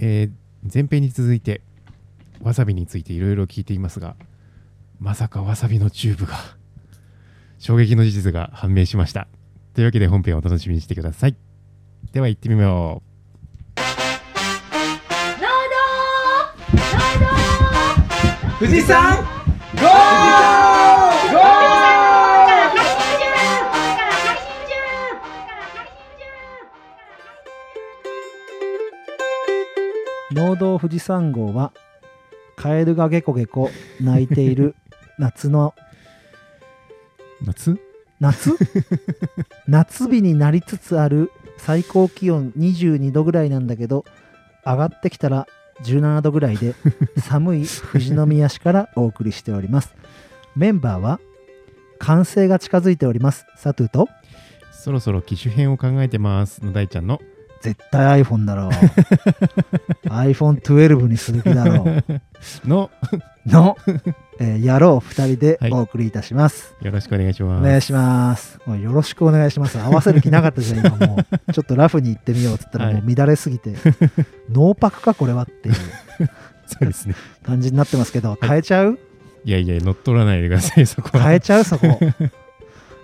えー前編に続いてわさびについていろいろ聞いていますがまさかわさびのチューブが衝撃の事実が判明しました。というわけで本編をお楽しみにしてください。では行ってみよ富士山農道富士山号はカエルがゲコゲコ鳴いている 夏のう夏？夏？夏日になりつつある最高気温22度ぐらいなんだけど上がってきたら17度ぐらいで 寒い富士宮市からお送りしております。メンバーは完成が近づいております。サトゥとそろそろ機種編を考えてます。の大ちゃんの絶対 iPhone だろう。iPhone12 にする気だろう。の。の、えー、野郎2人でお送りいたします、よろしくお願いします。お願いします。よろしくお願いします。合わせる気なかったじゃん今もう。ちょっとラフに行ってみようっつったらもう乱れすぎて、ノーパクかこれはっていう。そうですね。感じになってますけど変えちゃう？いやいや乗っ取らないでくださいそこは。変えちゃう？そこ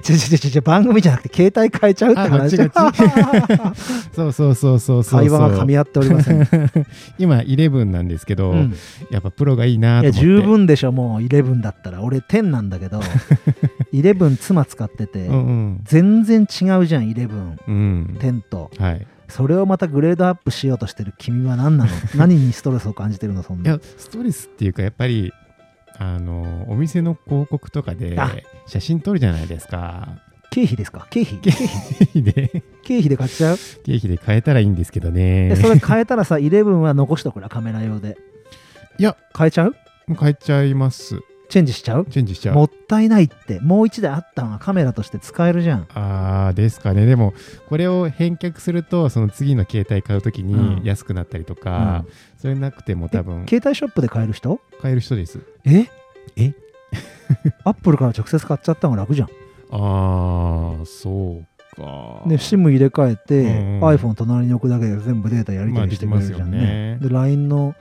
ちょちょちょ番組じゃなくて携帯変えちゃうって話。そうそうそうそうそう会話が噛み合っておりません、う 今11なんですけど、ん、やっぱプロがいいなといや思って。十分でしょもう11だったら。俺10なんだけど 11妻使ってて、うんうん。全然違うじゃん11うん。10とはい。それをまたグレードアップしようとしてる君は何なの？何にストレスを感じてるのそんないやストレスっていうかやっぱりあのお店の広告とかであ。写真撮るじゃないですか。経費ですか？経費？経経費費で。経費で買っちゃう？経費で変えたらいいんですけどね。でそれ変えたらさ11は残しとくらカメラ用で。いや。変えちゃう？もう変えちゃいますチェンジしちゃう？チェンジしちゃう。もったいないって。もう1台あったのがカメラとして使えるじゃん。あーですかね。でもこれを返却するとその次の携帯買うときうん。に安くなったりとか、それなくても多分携帯ショップで買える人？買える人です。え？え？アップルから直接買っちゃった方が楽じゃん。ああそうか。で SIM 入れ替えて、うん iPhone 隣に置くだけで全部データやり取りしてくれるじゃんね,、ね。で LINE の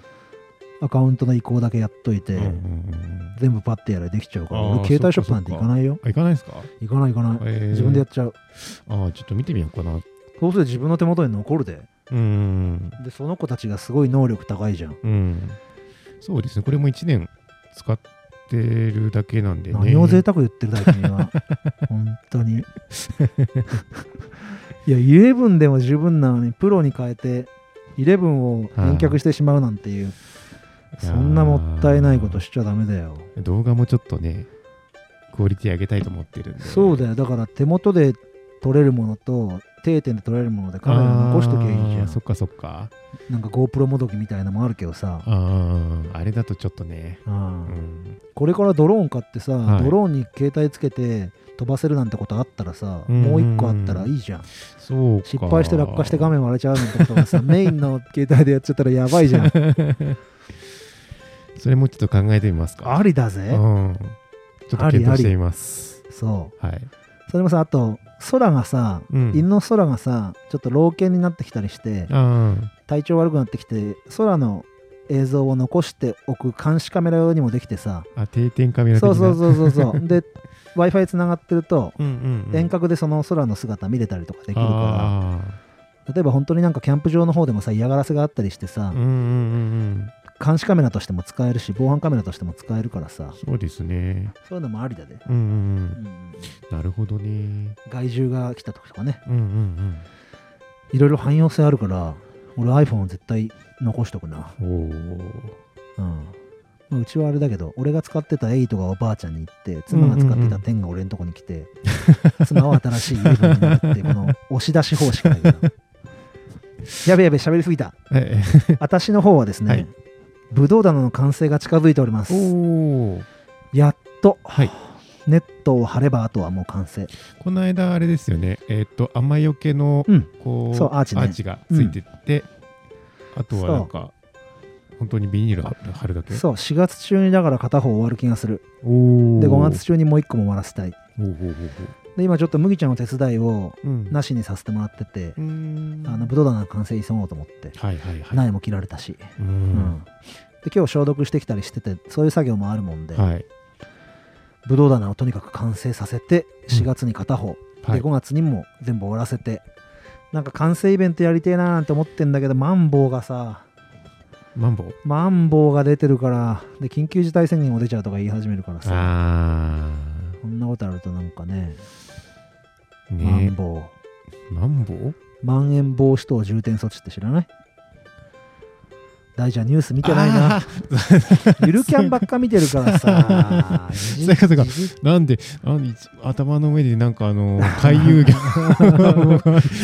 アカウントの移行だけやっといて、うんうんうん全部パッてやればできちゃうから俺携帯ショップなんて行かないよ。あ行かないですか、行かない行かない、えー。自分でやっちゃう。ああちょっと見てみようかな。そうすると自分の手元に残るで。うんでその子たちがすごい能力高いじゃん、うん。そうですね。これも1年使ってるだけなんでね。何を贅沢言ってるだ君は。本当に。いや11でも十分なのにプロに変えて11を返却してしまうなんていう、そんなもったいないことしちゃダメだよ。動画もちょっとねクオリティ上げたいと思ってるんで。そうだよ。だから手元で撮れるものと定点で撮れるものでカメラ残しときゃいいじゃん。そっかそっか。なんか GoPro もどきみたいなのもあるけどさ、あれだとちょっとね。うんうん。これからドローン買ってさ、はい。ドローンに携帯つけて飛ばせるなんてことあったらさ、うんもう一個あったらいいじゃん。そうか。失敗して落下して画面割れちゃうなんてことがさメインの携帯でやっちゃったらやばいじゃん それもちょっと考えてみますか。ありだぜ、うん。ちょっと検討してみます。そう。はい。それもさあと空がさ、うん。犬の空がさちょっと老犬になってきたりしてあ体調悪くなってきて空の映像を残しておく監視カメラ用にもできてさ。ーあ定点カメラそうそうそうそうそう。で w i f i つながってるとうんうんうん。遠隔でその空の姿見れたりとかできるかあら例えば本当になんかキャンプ場の方でもさ嫌がらせがあったりしてさ。ーうんうんうんうん監視カメラとしても使えるし防犯カメラとしても使えるからさ。そうですね。そういうのもありだで、うんうんうん。うんなるほどね。害獣が来た時とかね。うんうんいろいろ汎用性あるから俺 iPhone を絶対残しとくな。うんおおうん。まあうちはあれだけど俺が使ってた8がおばあちゃんに行って妻が使ってた10が俺のとこに来て、妻は新しい11になるってこの押し出し方式だけど。やべやべ喋りすぎた。え。私の方はですね、はいブドウ棚の完成が近づいております。おおやっと。はい。ネットを貼ればあとはもう完成。この間あれですよね。えっ、と雨よけのうん。こうそうアーチね。がついてって、あとはなんか本当にビニール貼るだけ？そう4月中にだから片方終わる気がする。おおで5月中にもう1個も終わらせたい。ほうほうほうほで今ちょっと麦ちゃんの手伝いをうん。なしにさせてもらってて、うーん。あのブドウ棚の完成急ごうと思って、はいはいはい。苗も切られたし、ううん。んで今日消毒してきたりしててそういう作業もあるもんで、はい。ブドウ棚をとにかく完成させてうん。4月に片方、はい。で5月にも全部終わらせてなんか完成イベントやりてえなーなんて思ってんだけどマンボウがさマンボウ？マンボウが出てるからで緊急事態宣言も出ちゃうとか言い始めるからさ。あこんなことあるとなんかねあマねンボウ。マンボウ？まん延防止等重点措置って知らない？大ちゃんニュース見てないな。ゆるキャンばっか見てるからさ。そういうことか。なんであいつ頭の上でなんかあの回遊魚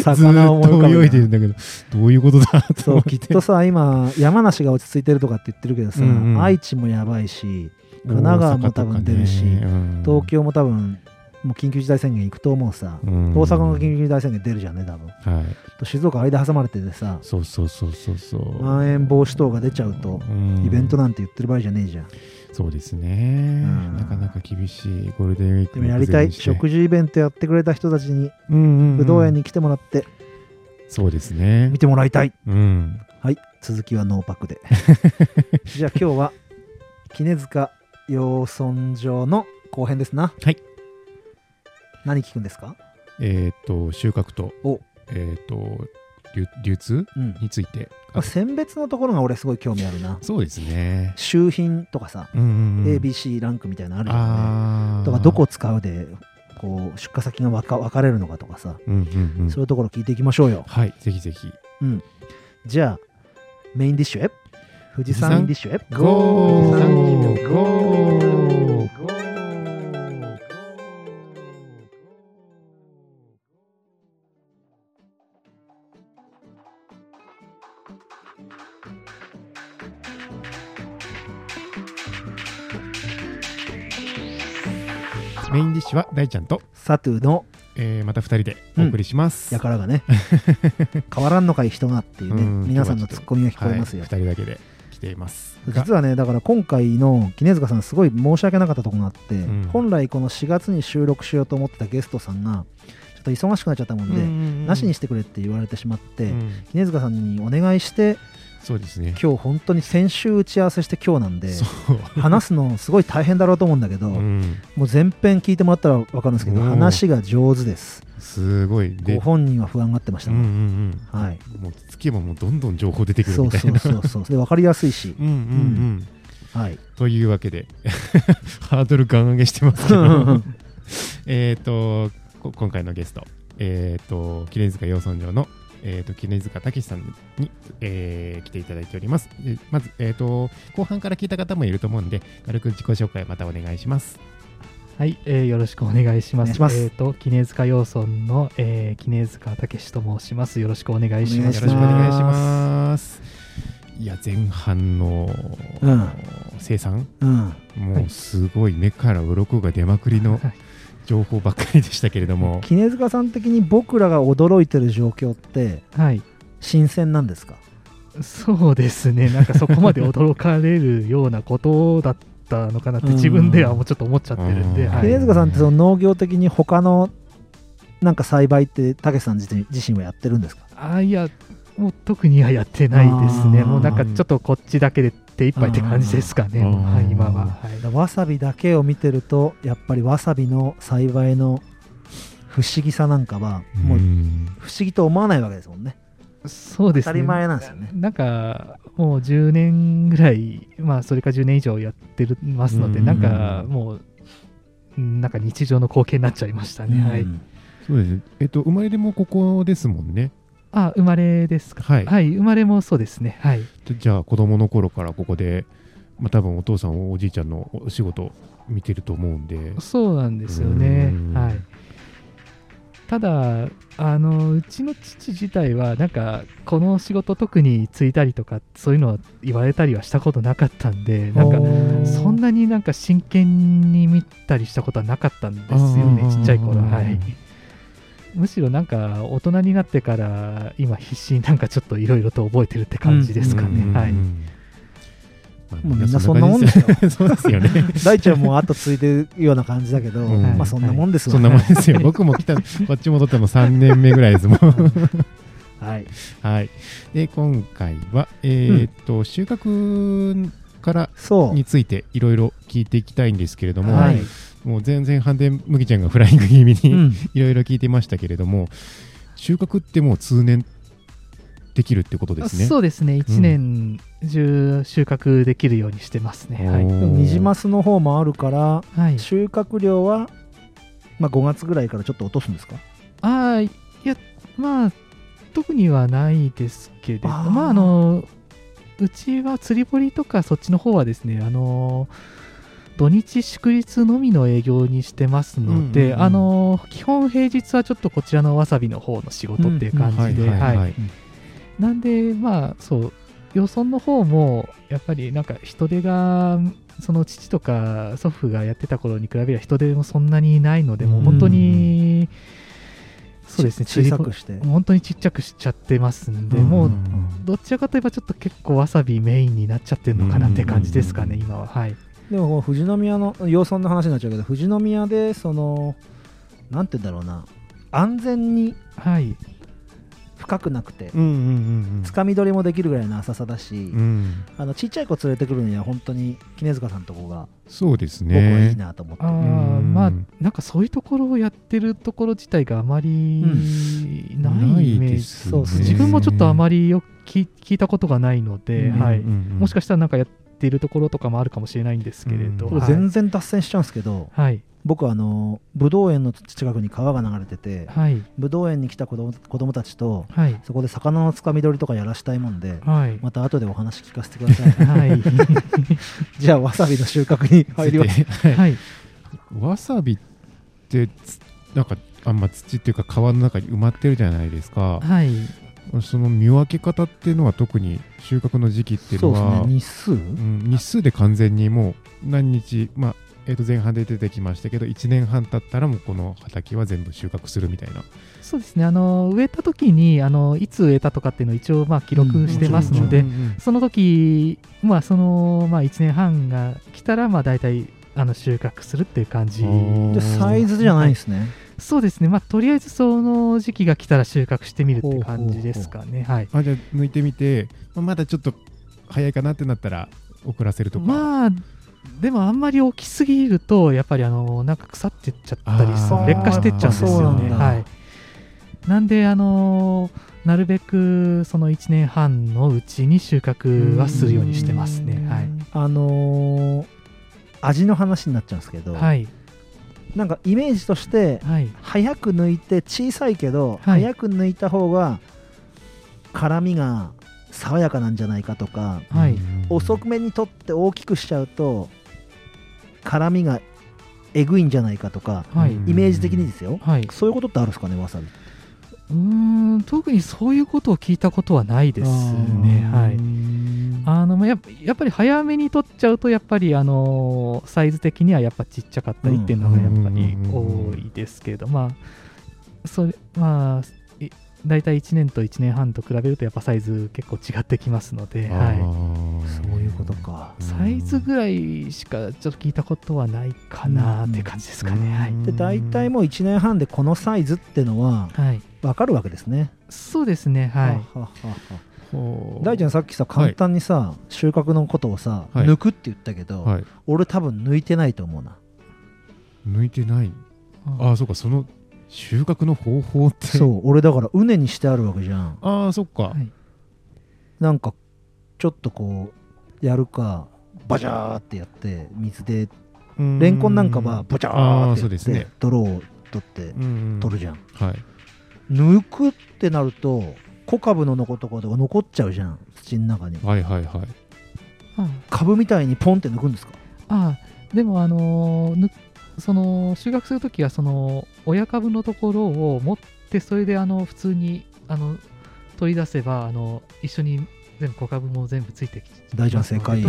魚を思い浮かべーっと泳いでるんだけどどういうことだとそう思って。きっとさ今山梨が落ち着いてるとかって言ってるけどさ、うんうん愛知もやばいし神奈川も多分出るしねうん東京も多分もう緊急事態宣言行くと思うさ、うん。大阪の緊急事態宣言出るじゃんね多分。はい。と静岡間挟まれててさそうそうそうそうそう。まん延防止等が出ちゃうとうん。イベントなんて言ってる場合じゃねえじゃん。そうですね。うん。なかなか厳しいゴールデンウィークでもやりたい食事事イベントやってくれた人たちにうんぶどう園に来てもらってそうですね。見てもらいたい、うん。はい続きはノーパックで。じゃあ今日は杵塚養豚場の後編ですな。はい何聞くんですか？えっと収穫とお。えっと流流通うん。について。選別のところが俺すごい興味あるな。そうですね。周品とかさ、ABC ランクみたいなのあるよねとかどこ使うでこう出荷先が分か分かれるのかとかさ、そういうところ聞いていきましょうよ。はいぜひぜひ。うん。じゃあメインディッシュへ。富士山ディッシュへ。ゴー。富士山ゴーメインディッシュは大ちゃんと、サトゥのえーまた2人でお送りします。やからがね。変わらんのかい人がっていうねうん皆さんのツッコミが聞こえますよ、はい、2人だけで来ています。が実はねだから今回の杵塚さんすごい申し訳なかったところがあって、ん。本来この4月に収録しようと思ってたゲストさんがちょっと忙しくなっちゃったもんで、なしにしてくれって言われてしまって、うん。杵塚さんにお願いしてそうですね。今日本当に先週打ち合わせして今日なんでそう、話すのすごい大変だろうと思うんだけど、うん、もう全編聞いてもらったら分かるんですけどうん話が上手です。すごい。でご本人は不安がってました。うんうもん、んうん。はい。もうつけばもうどんどん情報出てくるそうみたいな。そうそうそうで分かりやすいし。うんうんうん。はい。というわけで ハードルガン上げしてますけど。えっとこ今回のゲスト。えっ、と杵塚養豚場のえー、と杵塚武さんに、えー来ていただいております。でまず、えー、と後半から聞いた方もいると思うんで、軽く自己紹介またお願いします。はい、えーよろしくお願いします。ますえっ、と、杵塚養豚の、えー、杵塚武と申します。よろしくお願いします。よろしくお願いします。いや、前半の、うん生産、うんもうはいすごい目から鱗が出まくりのはい情報ばっかりでしたけれども、杵塚さん的に僕らが驚いてる状況ってはい、新鮮なんですか？そうですね。なんかそこまで驚かれるようなことだったのかなってうん。自分ではもうちょっと思っちゃってるんで、杵塚さんってその農業的に他のなんか栽培ってたけしさん自身自身はやってるんですか？あいや、もう特にはやってないですね。もうなんかちょっとこっちだけで手一杯って感じですかね。はい、今は。はいわさびだけを見てるとやっぱりわさびの栽培の不思議さなんかはもううん不思議と思わないわけですもんねそうですね。当たり前なんですよねなんかもう10年ぐらい、まあそれか10年以上やってるますので、うんなんかもう、うんなんか日常の光景になっちゃいましたね。はい。うんそうですね。えっと、生まれでもここですもんね。あ、生まれですか？はい。はい、生まれもそうですね。はい。でじゃあ、子供の頃からここで、まあ、多分お父さん、おじいちゃんのお仕事見てると思うんで、そうなんですよねうん。はい。ただ、あの、うちの父自体は、なんか、この仕事特に就いたりとか、そういうのは言われたりはしたことなかったんで、なんか、そんなになんか真剣に見たりしたことはなかったんですよねちっちゃい頃。はい。むしろなんか大人になってから今必死になんかちょっといろいろと覚えてるって感じですかね。うんはい。みんなそんなもんですよ そうですよね。大ちゃんも後ついてるような感じだけど、うんまあそんなもんですわそんなもんですよ。僕も来た、こっち戻っても3年目ぐらいですもん。はいはい。で、今回は、えーっと、収穫からそうについていろいろ聞いていきたいんですけれども、はいもう全然半で麦ちゃんがフライング気味にうん。いろいろ聞いてましたけれども、収穫ってもう通年できるってことですね。そうですね。1年中収穫できるようにしてますね、はい。おーでもニジマスの方もあるからはい、収穫量は、まあ、5月ぐらいからちょっと落とすんですか？あーいやまあ特にはないですけれどまああのうちは釣り堀とかそっちの方はですねあの土日祝日のみの営業にしてますので、うんうんうん。あの基本平日はちょっとこちらのわさびの方の仕事っていう感じで、なんでまあそう養豚の方もやっぱりなんか人手がその父とか祖父がやってた頃に比べれば人手もそんなにないので、もう本当にそうですね小さくして。本当にちっちゃくしちゃってますんで、うんもうどちらかといえばちょっと結構わさびメインになっちゃってるのかなって感じですかね、うん。今は。はいでもこの富士宮の養豚の話になっちゃうけど富士宮でそのなんて言うんだろうな。安全にはい。深くなくて。つかみ取りもできるぐらいの浅さだし、うん、あのちっちゃい子連れてくるには本当に杵塚さんとこがそうです僕はいいね。なと思って。あまあなんかそういうところをやってるところ自体があまりないイメージ、すそう自分もちょっとあまり、りよく聞聞いたことがないので、うんはい。もしかしたらなんかやっているところとかもあるかもしれないんですけれど、うん。全然脱線しちゃうんですけど、はい。僕はあの武道園の近くに川が流れててはい。武道園に来た子供子供たちとはい。そこで魚のつかみ取りとかやらしたいもんではい。また後でお話聞かせてくださいはい。じゃあわさびの収穫に入ります。はい。はい。わさびってつなんかあんま土っていうか川の中に埋まってるじゃないですか。はいその見分け方っていうのは特に収穫の時期っていうそうですのはね。日数？うん、日数で完全にもう何日、まあえー、と前半で出てきましたけど1年半経ったらもうこの畑は全部収穫するみたいな。そうですね。あの植えた時にあのいつ植えたとかっていうのを一応まあ記録してますので、うんうんうんその時まあそのまあ1年半が来たらまあ大体あの収穫するっていう感じサイズじゃないんですねそうですね。まあとりあえずその時期が来たら収穫してみるって感じですかね。はい。あじゃあ抜いてみて、まあまだちょっと早いかなってなったら遅らせるとか、まあでもあんまり大きすぎるとやっぱりあのなんか腐ってっちゃったり劣化してっちゃうんですそうよなんだ。ねはい。なんであのなるべくその1年半のうちに収穫はするようにしてますね。はい。あのー味の話になっちゃうんですけど、はいなんかイメージとしてはい。早く抜いて小さいけど、はい。早く抜いた方が辛みが爽やかなんじゃないかとか、はい。うん遅めに取って大きくしちゃうと辛みがえぐいんじゃないかとかイメージ的にですよ、はい。そういうことってあるんですかねわさびうーん特にそういうことを聞いたことはないですね。はい。あのまあやっぱやっぱり早めに取っちゃうとやっぱりあのサイズ的にはやっぱちっちゃかったりっていうのがやっぱり多いですけど、まあそれまあい大体1年と1年半と比べるとやっぱサイズ結構違ってきますので、あはーそういうことか。い、サイズぐらいしかちょっと聞いたことはないかなって感じですかね。はい。で大体もう1年半でこのサイズってのははい、分かるわけですね。そうですね。はい。ははは大ちゃんさっきさ簡単にさ、収穫のことをさ、はい。抜くって言ったけど、はい、俺多分抜いてないと思うな。抜いてない？ああそうかその収穫の方法って。そう俺だから畝にしてあるわけじゃん。ああそっか、はい。なんかちょっとこうやるかバジャーってやって水でうん。レンコンなんかはボチャあーーってやってそうですね。泥を取ってうん。取るじゃん、はい抜くってなると小株の残ところが残っちゃうじゃん。土の中に。はいはいはい。あ株みたいにポンって抜くんですか？ああ。でもあのーぬその収穫するときはその親株のところを持ってそれであの普通にあの取り出せばあの一緒に全部小株も全部ついてき大ちゃん正解。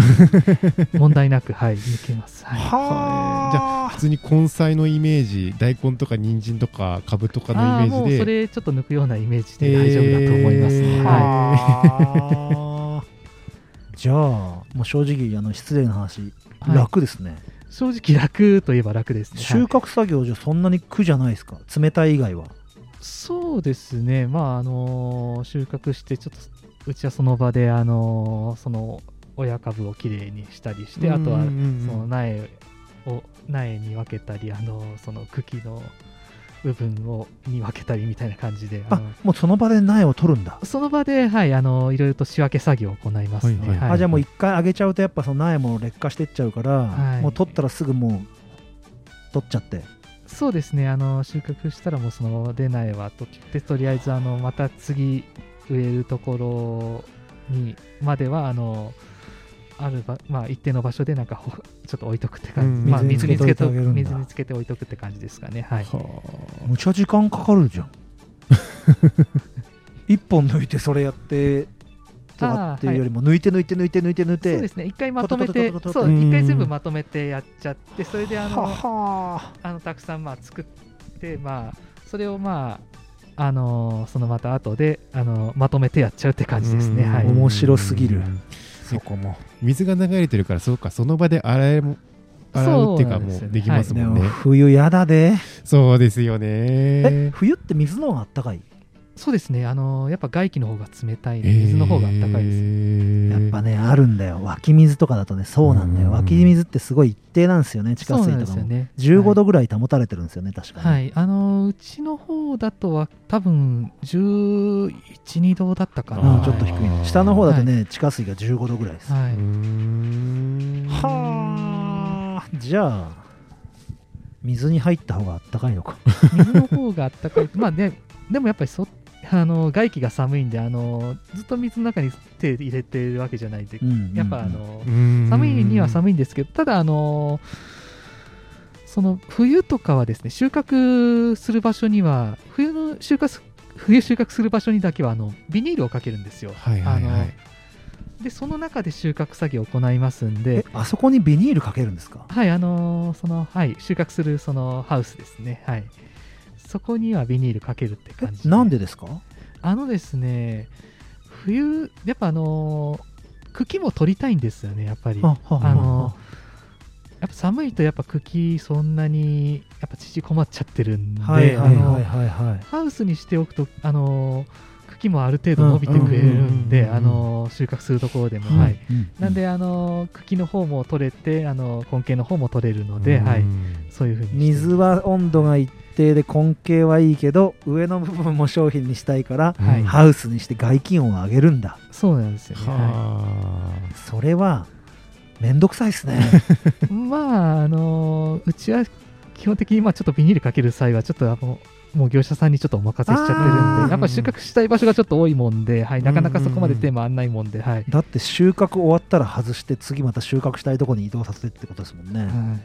問題なくはい抜けます、はい、はじゃあ普通に根菜のイメージ大根とか人参とかカブとかのイメああもうそージでれちょっと抜くようなイメージで大丈夫だと思いますね、えーはは じゃあもう正直あの失礼な話、はい。楽ですね。正直楽といえば楽ですね。収穫作業じゃそんなに苦じゃないですか？冷たい以外は。そうですね、まああのー収穫して、ちょっとうちはその場で、あのーその親株をきれいにしたりして、あとはその苗を苗に分けたり、あのーその茎の部分をに分けたりみたいな感じで、あもうその場で苗を取るんだ、その場で、はい、あのいろいろと仕分け作業を行います。ね。はいはい。はい。あじゃあもう一回あげちゃうとやっぱその苗も劣化してっちゃうから、はい。もう取ったらすぐもう取っちゃって。そうですね、あの収穫したらもうその場で苗は取って、とりあえずあのまた次植えるところにまではあのあるば、まあ、一定の場所でなんかほちょっと置いとくって感じ、うんまあ、水につけて水につけて置いとくって感じですかね。はい、はむちゃ時間かかるじゃん。一本抜いてそれやってとかっていうよりも抜いて抜いて抜いて抜いて抜いそうてですね、一回まとめて、そう、うん。一回全部まとめてやっちゃって、それであの、あのたくさんまあ作って、まあ、それをまあ、あのそのまた後であのまとめてやっちゃうって感じですね。うん。はい、面白すぎる。そこも。水が流れてるからそうかその場で洗えも洗うっていうかもそうできますでもんね。も冬やだでそうですよえね冬って水の方があったかい？そうですね、あのやっぱ外気の方が冷たい水の方が暖かいです。やっぱねあるんだよ。湧き水とかだとねそうなんだよ。うん。湧き水ってすごい一定なんですよね。地下水とかも、ですよね。15度ぐらい保たれてるんですよね確かに、はい、あのうちの方だとは多分11、2度だったかうな。んちょっと低いね。下の方だとね、地下水が15度ぐらいです、うーはい。ん。はあ。じゃあ水に入った方があったかいのか。水の方が暖かい。まあね、でもやっぱりそあの外気が寒いんであの、ずっと水の中に手入れてるわけじゃないんで、うんやっぱあうんの、寒寒いには寒いんですけど、ただ、あのその冬とかはですね、収穫する場所には、冬の収穫す、冬収穫する場所にだけはあのビニールをかけるんですよ。はいはいはいあので、その中で収穫作業を行いますんえで、あそこにビニールかけるんですか？はい、あのその、はい、収穫するそのハウスですね。はい。そこにはビニールかけるってえ感じなんでですか？あのですね、冬、やっぱあの茎も取りたいんですよね、やっぱり。あはあのやっぱ寒いとやっぱ茎そんなにやっぱ縮こまっちゃってるんで、ハウスにしておくとあの茎もある程度伸びてくれるんで、あの収穫するところでも、うん。はい。うん。なんであの茎の方も取れてあの根茎の方も取れるので、うん。はい、そういうふうに水は温度が一定で根茎はいいけど上の部分も商品にしたいからはい。ハウスにして外気温を上げるんだ。そうなんですよね。ははそれはめんどくさいですね。い、まああのうちは基本的にまあちょっとビニールかける際はちょっとあのもう業者さんにちょっとお任せしちゃってるんあー。で、やっぱ収穫したい場所がちょっと多いもんで、はい、なかなかそこまで手回んないもんで、はい。だって収穫終わったら外して次また収穫したいところに移動させてってことですもんね。は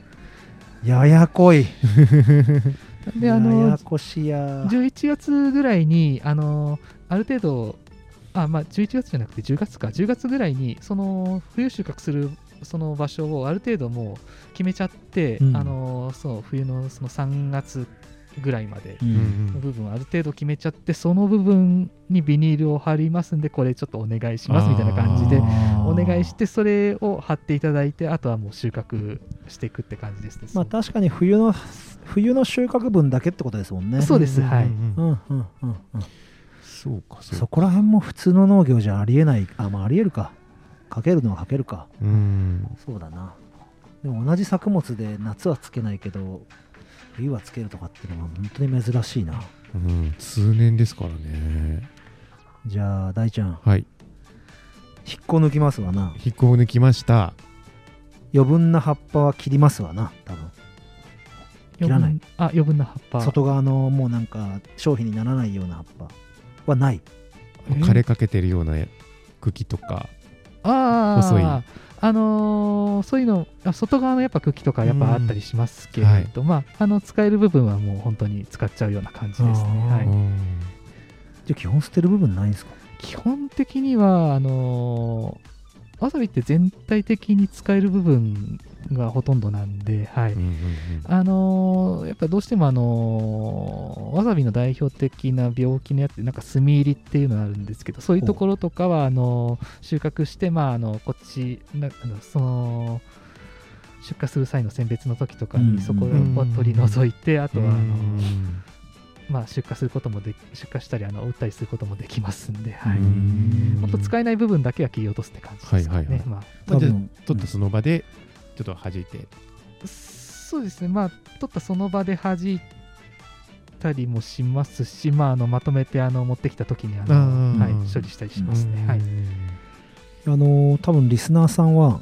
い。ややこい。で、あやのや、こしや。11月ぐらいに、あの、ある程度、あ、まあ、11月じゃなくて10月か、10月ぐらいに、その、冬収穫する、その場所をある程度もう決めちゃって、うん。あの、そう、冬のその3月ぐらいまで部分をある程度決めちゃって、その部分にビニールを貼りますんで、これちょっとお願いしますみたいな感じで、お願いして、それを貼っていただいて、あとはもう収穫していくって感じですね。まあ確かに冬の冬の収穫分だけってことですもんね。そうですはい。うんうんうん。うんうんそうかそうそこら辺も普通の農業じゃありえない。あまあありえるか。かけるのはかけるか。うん。そうだな。でも同じ作物で夏はつけないけど冬はつけるとかっていうのは本当に珍しいな。うん通年ですからね。じゃあ大ちゃん。はい。引っこ抜きますわな。引っこ抜きました。余分な葉っぱは切りますわな多分。切らない。余分あ、余分な葉っぱ。外側のもうなんか商品にならないような葉っぱはないえー枯れかけてるような茎とか細い。あのーそういうの、あ外側のやっぱ茎とかやっぱあったりしますけれど、まあ、あの使える部分はもう本当に使っちゃうような感じですね。はい、うんじゃあ基本捨てる部分ないんですか？基本的には、あのーわさびって全体的に使える部分がほとんどなんで、はい。うんうんうん。あのーやっぱどうしても、あのーわさびの代表的な病気のやつなんか炭入りっていうのがあるんですけどそういうところとかはあのー収穫して、まあ、あのこっちなあのその出荷する際の選別の時とかうんにそこを取り除いて、あとはあのうんまあ、出荷することもで出荷したりあの売ったりすることもできますんで、はい、うん本当使えない部分だけは切り落とすって感じですかね。はいはいはい。まあまあじゃあ多分。取ったその場でちょっと弾いて。そうですね、まあ、取ったその場で弾いたりもしますし、まあ、あのまとめてあの持ってきた時にあのはい、処理したりしますね。はい、あのー多分リスナーさんは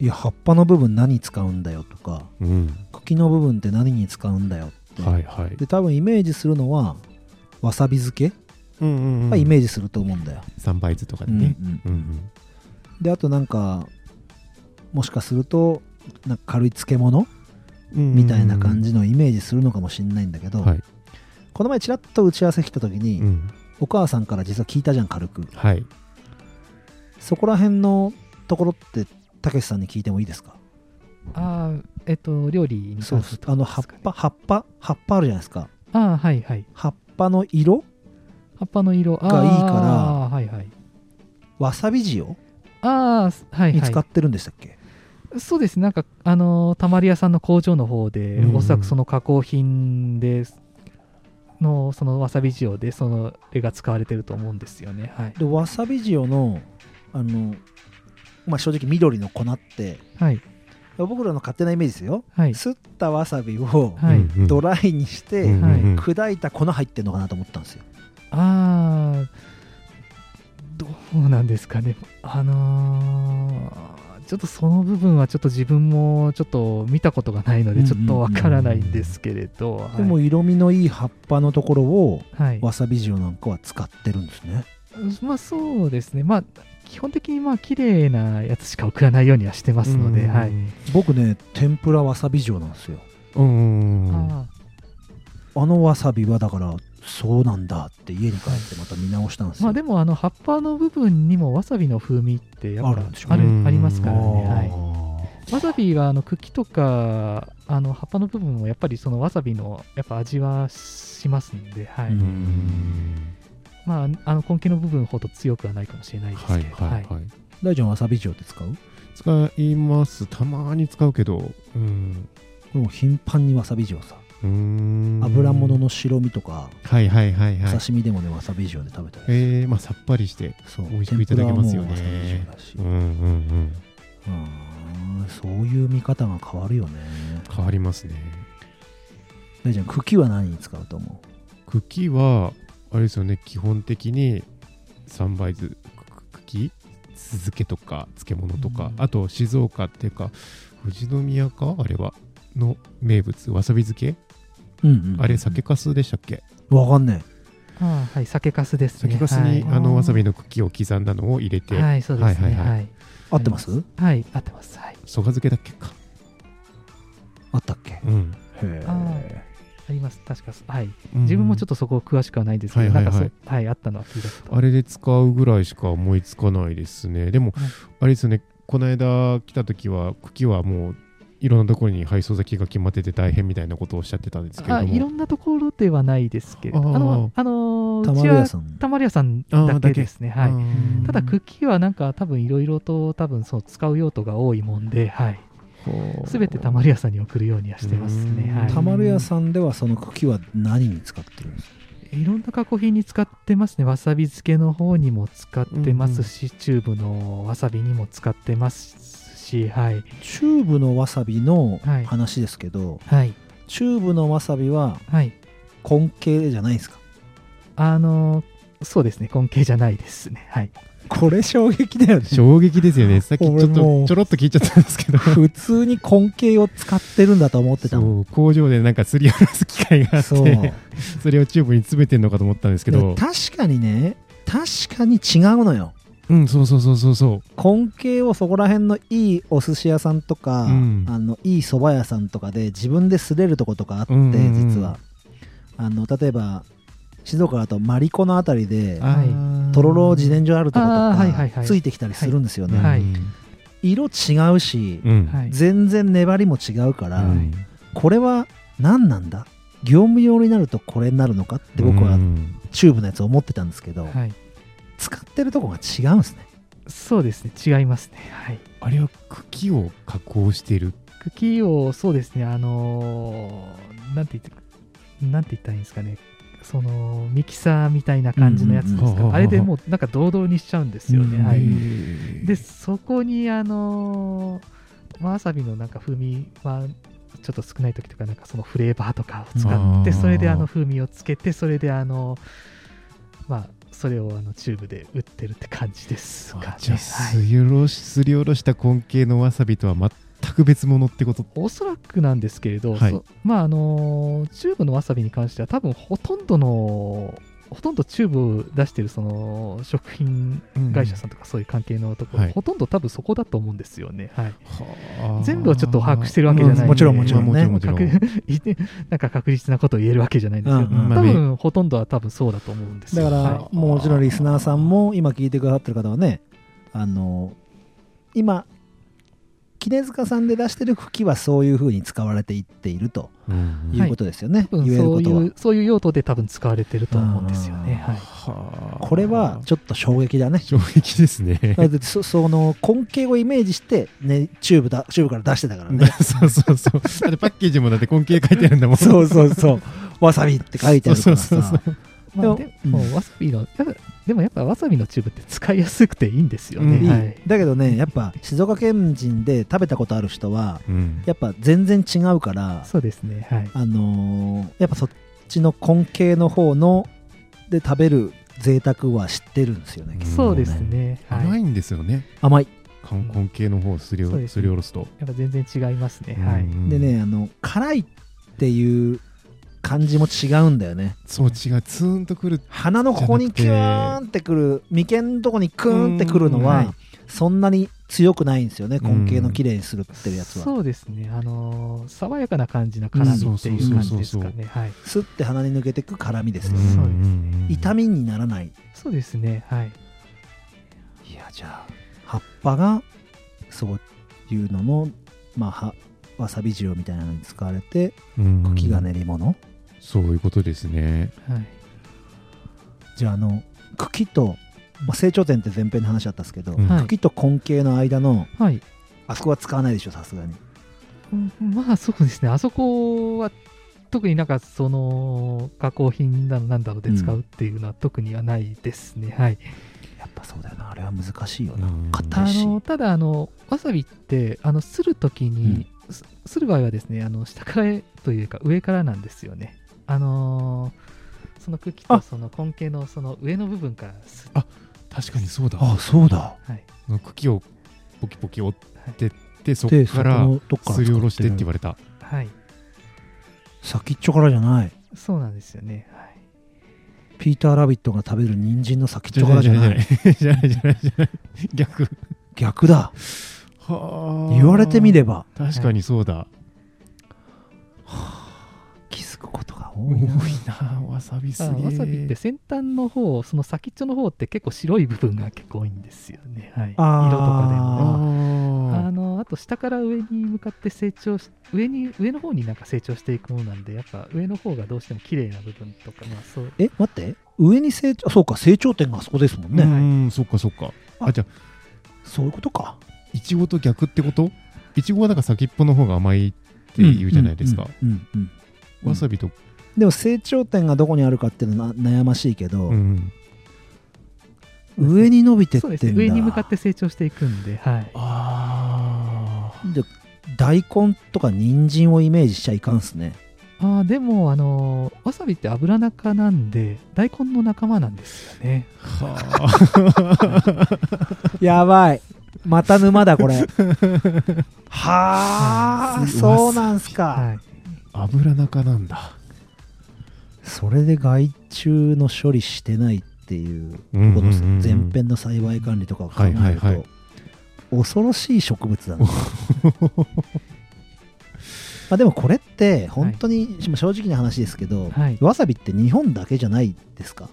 いや葉っぱの部分何使うんだよとかうん。茎の部分って何に使うんだよって、はいはい。で多分イメージするのはわさび漬けうんうんうん。がイメージすると思うんだよ、三倍図とかでうんねうん。うんうん。であとなんかもしかするとなんか軽い漬物うん。みたいな感じのイメージするのかもしれないんだけど、はい。この前ちらっと打ち合わせ来た時に、うん。お母さんから実は聞いたじゃん軽く。はい。そこら辺のところってたけしさんに聞いてもいいですか？あーえっと、料理にそう関す。あの葉っぱ葉っぱ葉っぱあるじゃないですか。あーはいはい。葉っぱの色？葉っぱの色。がいいからはいはい。わさび塩？ああ、はいにはい。使ってるんでしたっけ、そうですね、なんか、あのー、たまり屋さんの工場の方で、うんうんおそらくその加工品で、の、そのわさび塩で、その絵が使われてると思うんですよね。はい。でわさび塩のあの、まあ、正直緑の粉ってはい。僕らの勝手なイメージですよはい。すったわさびをドライにして、砕いた粉入ってんのかなと思ったんですよああ、どうなんですかね。あのーちょっとその部分はちょっと自分もちょっと見たことがないので、ちょっとわからないんですけれど、はい。でも色味のいい葉っぱのところをはい、わさび塩なんかは使ってるんですね。まあそうですね、まあ基本的にまあ綺麗なやつしか送らないようにはしてますので、うん。はい。僕ね天ぷらわさび塩なんですよ。うんうんうんああのわさびはだからそうなんだって家に帰ってまた見直したんですよ、ーまあでもあの葉っぱの部分にもわさびの風味ってやっぱあるんでしょうあね。るありますからね。はい。わさびはあの茎とかあの葉っぱの部分もやっぱりそのわさびのやっぱ味はしますんで、はい。うん。まあ、あの根気の部分ほど強くはないかもしれないですけはいはいはい。大ちゃんわさび塩って使う？使います。たまに使うけど。うん。もう頻繁にわさび塩さ油物の白身とかはいはいはいはい。刺身でもねわさび塩で食べたりえー、まあさっぱりして美味しくいただけますよね。うんうんうん。うん。そういう見方が変わるよね。変わりますね。大ちゃん茎は何に使うと思茎はあれですよね基本的に三倍酢く茎？酢漬けとか漬物とか、うん。あと静岡っていうか富士宮か？あれは？の名物。わさび漬け、う、うんうん、あれ酒粕でしたっけ？わかんねあーはい、酒粕ですね。酒粕に、はい。あのわさびの茎を刻んだのを入れて、はい、そうですね。はいはいはい。はい。合ってます？はい、合ってます。はい。蘇我漬けだっけか。あったっけ？うん、え。あります。確か、はい。自分もちょっととそこ詳しくはないですけど、はいはいはい。なんかそう、はい、あったのは聞いたこと。あれで使うぐらいしか思いつかないですね。でも、うん。あれですよね。この間来た時は茎はもういろんなところに配送先が決まってて大変みたいなことをおっしゃってたんですけどもいろんなところではないですけれど、あの、あのうちはたまる屋さんたまる屋さんだけですね。はい。うんただ、茎はなんか多分いろいろと多分そう使う用途が多いもんで、はい。すべてたまる屋さんに送るようにはしてますね。うんはい。たまる屋さんではその茎は何に使ってるんですか？いろんな加工品に使ってますね。わさび漬けの方にも使ってますし、チューブのわさびにも使ってますし、はい。チューブのわさびのはい話ですけど、はい。チューブのわさびははい。根茎じゃないですか？あのーそうですね。根茎じゃないですね。はい。これ衝撃だよね衝撃ですよねさっきちょっとちょろっと聞いちゃったんですけど普通に根茎を使ってるんだと思ってたもんそう工場でなんかすりおろす機械があっそうてそれをチューブに詰めてんのかと思ったんですけでども確かにね確かに違うのようんそうそうそうそうそう。根茎をそこら辺のいいお寿司屋さんとか、うん。あのいい蕎麦屋さんとかで自分ですれるとことかあって、うんうんうん。実は。あの例えば静岡だとマリコのあたりではい。とろろ自然薯あるとことあーはいはいかはい。ついてきたりするんですよね、はい。うん色違うし、うん。はい。全然粘りも違うから、うんこれは何なんだ？業務用になるとこれになるのかって僕はうん。チューブのやつ思ってたんですけど、はい使ってるとこが違うんですね。そうですね。違いますね。はい。あれは茎を加工してる。茎をそうですね。あのーなんて言ってなんて言ったらいいんですかね。そのミキサーみたいな感じのやつですうんうんあれでもうなんか堂々にしちゃうんですよね、うんはい。でそこにあのーわさびのなんか風味はちょっと少ない時とかなんかそのフレーバーとかを使ってそれであの風味をつけてそれであのまあそれをあのチューブで売ってるって感じですかね。あじゃあはいすりおろしすりおろした根茎のわさびとは全く別物ってこと？おそらくなんですけれど、はい。そまああのーチューブのわさびに関しては多分ほとんどのほとんどチューブを出してるその食品会社さんとかそういう関係のところ、はい。ほとんど多分そこだと思うんですよね。はい、はあ。全部をちょっと把握してるわけじゃないんで、もちろんもちろんもちろんもちろん。なんか確実なことを言えるわけじゃないんですけど、うんうん。多分ほとんどは多分そうだと思うんですよ。だから、はい。もちろんリスナーさんも今聞いてくださってる方はねあの今杵塚さんで出してる茎はそういう風に使われていっているとうんいうことですよね、多分言えるそういうそういう用途で多分使われてると思うんですよね。はいはあこれはちょっと衝撃だね。衝撃ですね。そその根茎をイメージして、ね、チューブだチューブから出してたからね。そうそうそう。だってパッケージもだって根茎書いてあるんだもん。そうそうそう。わさびって書いてあるからさ。そうそうそうまあ、ででもも、わさびの、やっぱでもやっぱわさびのチューブって使いやすくていいんですよね。うんはい。だけどねやっぱ静岡県人で食べたことある人はうんやっぱ全然違うからそうですね。はい。あのーやっぱそっちの根茎の方ので食べる贅沢は知ってるんですよね、うんそうですね。はい。甘いんですよね甘い根根茎の方をすりねすりおろすとやっぱ全然違いますね。はい。うんでねあの辛いっていう感じも違うんだよねそう違うツーンとくる鼻のここにキューンってくる眉間のとこにクーンってくるのは、そんなに強くないんですよねうん根茎のきれいにするってるやつは、そうですね。あのー爽やかな感じの辛みっていう感じですかね。はい。スッて鼻に抜けてく辛みですよ、そうです痛みにならないそうですね。はい。いやじゃあ葉っぱがそういうののまあはわさび塩みたいなのに使われてうん。茎が練り物、そういうことですね。はい。じゃああの茎と、まあ、成長点って前編の話だったんですけど、うん。はい。茎と根茎の間のはい。あそこは使わないでしょさすがに。うんまあそうですね。あそこは特になんかその加工品だのなんだろうで使うっていうのは特にはないですね。はい。やっぱそうだよな。あれは難しいよな。うん。硬いし。あのただあのわさびってあのするときに、すする場合はですねあの下からというか上からなんですよね。あのーその茎とあ。その根茎のその上の部分からすあ確かにそうだ。あそうだ。はい。茎をポキポキ折はいってってそでっからそこのどっからすりおろしてって言われれた。はい。先っちょからじゃない。そうなんですよね、はい、ピーター・ラビットが食べる人参の先っちょからじゃない。いじゃないじゃないじゃない逆。逆だ。はあ言われてみれば。確かにそうだ。気づくことが多多いな。いなわさびすげわさびって先端の方その先っちょの方って結構白い部分が結構多いんですよね、はい、色とかでもああのあと下から上に向かって成長し上に上の方になんか成長していくものなんでやっぱ上の方がどうしても綺麗な部分とかまあそう。え待って。上に成長そうか成長点があそこですもんうね、んそっかそっか。ああじゃあ。そういうことかいちごと逆ってこと？いちごはなんか先っぽの方が甘いって言うじゃないですか、わさびと、でも成長点がどこにあるかっていうのはな悩ましいけど、うん、上に伸びてってそうんだね。上に向かって成長していくんではい。あで大根とか人参をイメージしちゃいかんっすね。あーでもあのーわさびって油中なんで大根の仲間なんですよね。あ。は やばいまた沼だこれ。はあうん。そうなんすか、はい。あ油中なんだ。それで害虫の処理してないっていうことです。うんうんうんうん。前編の栽培管理とかを考えると、はいはいはい。恐ろしい植物だな。まあでもこれって本当に、まあ正直な話ですけど、はい。わさびって日本だけじゃないですか？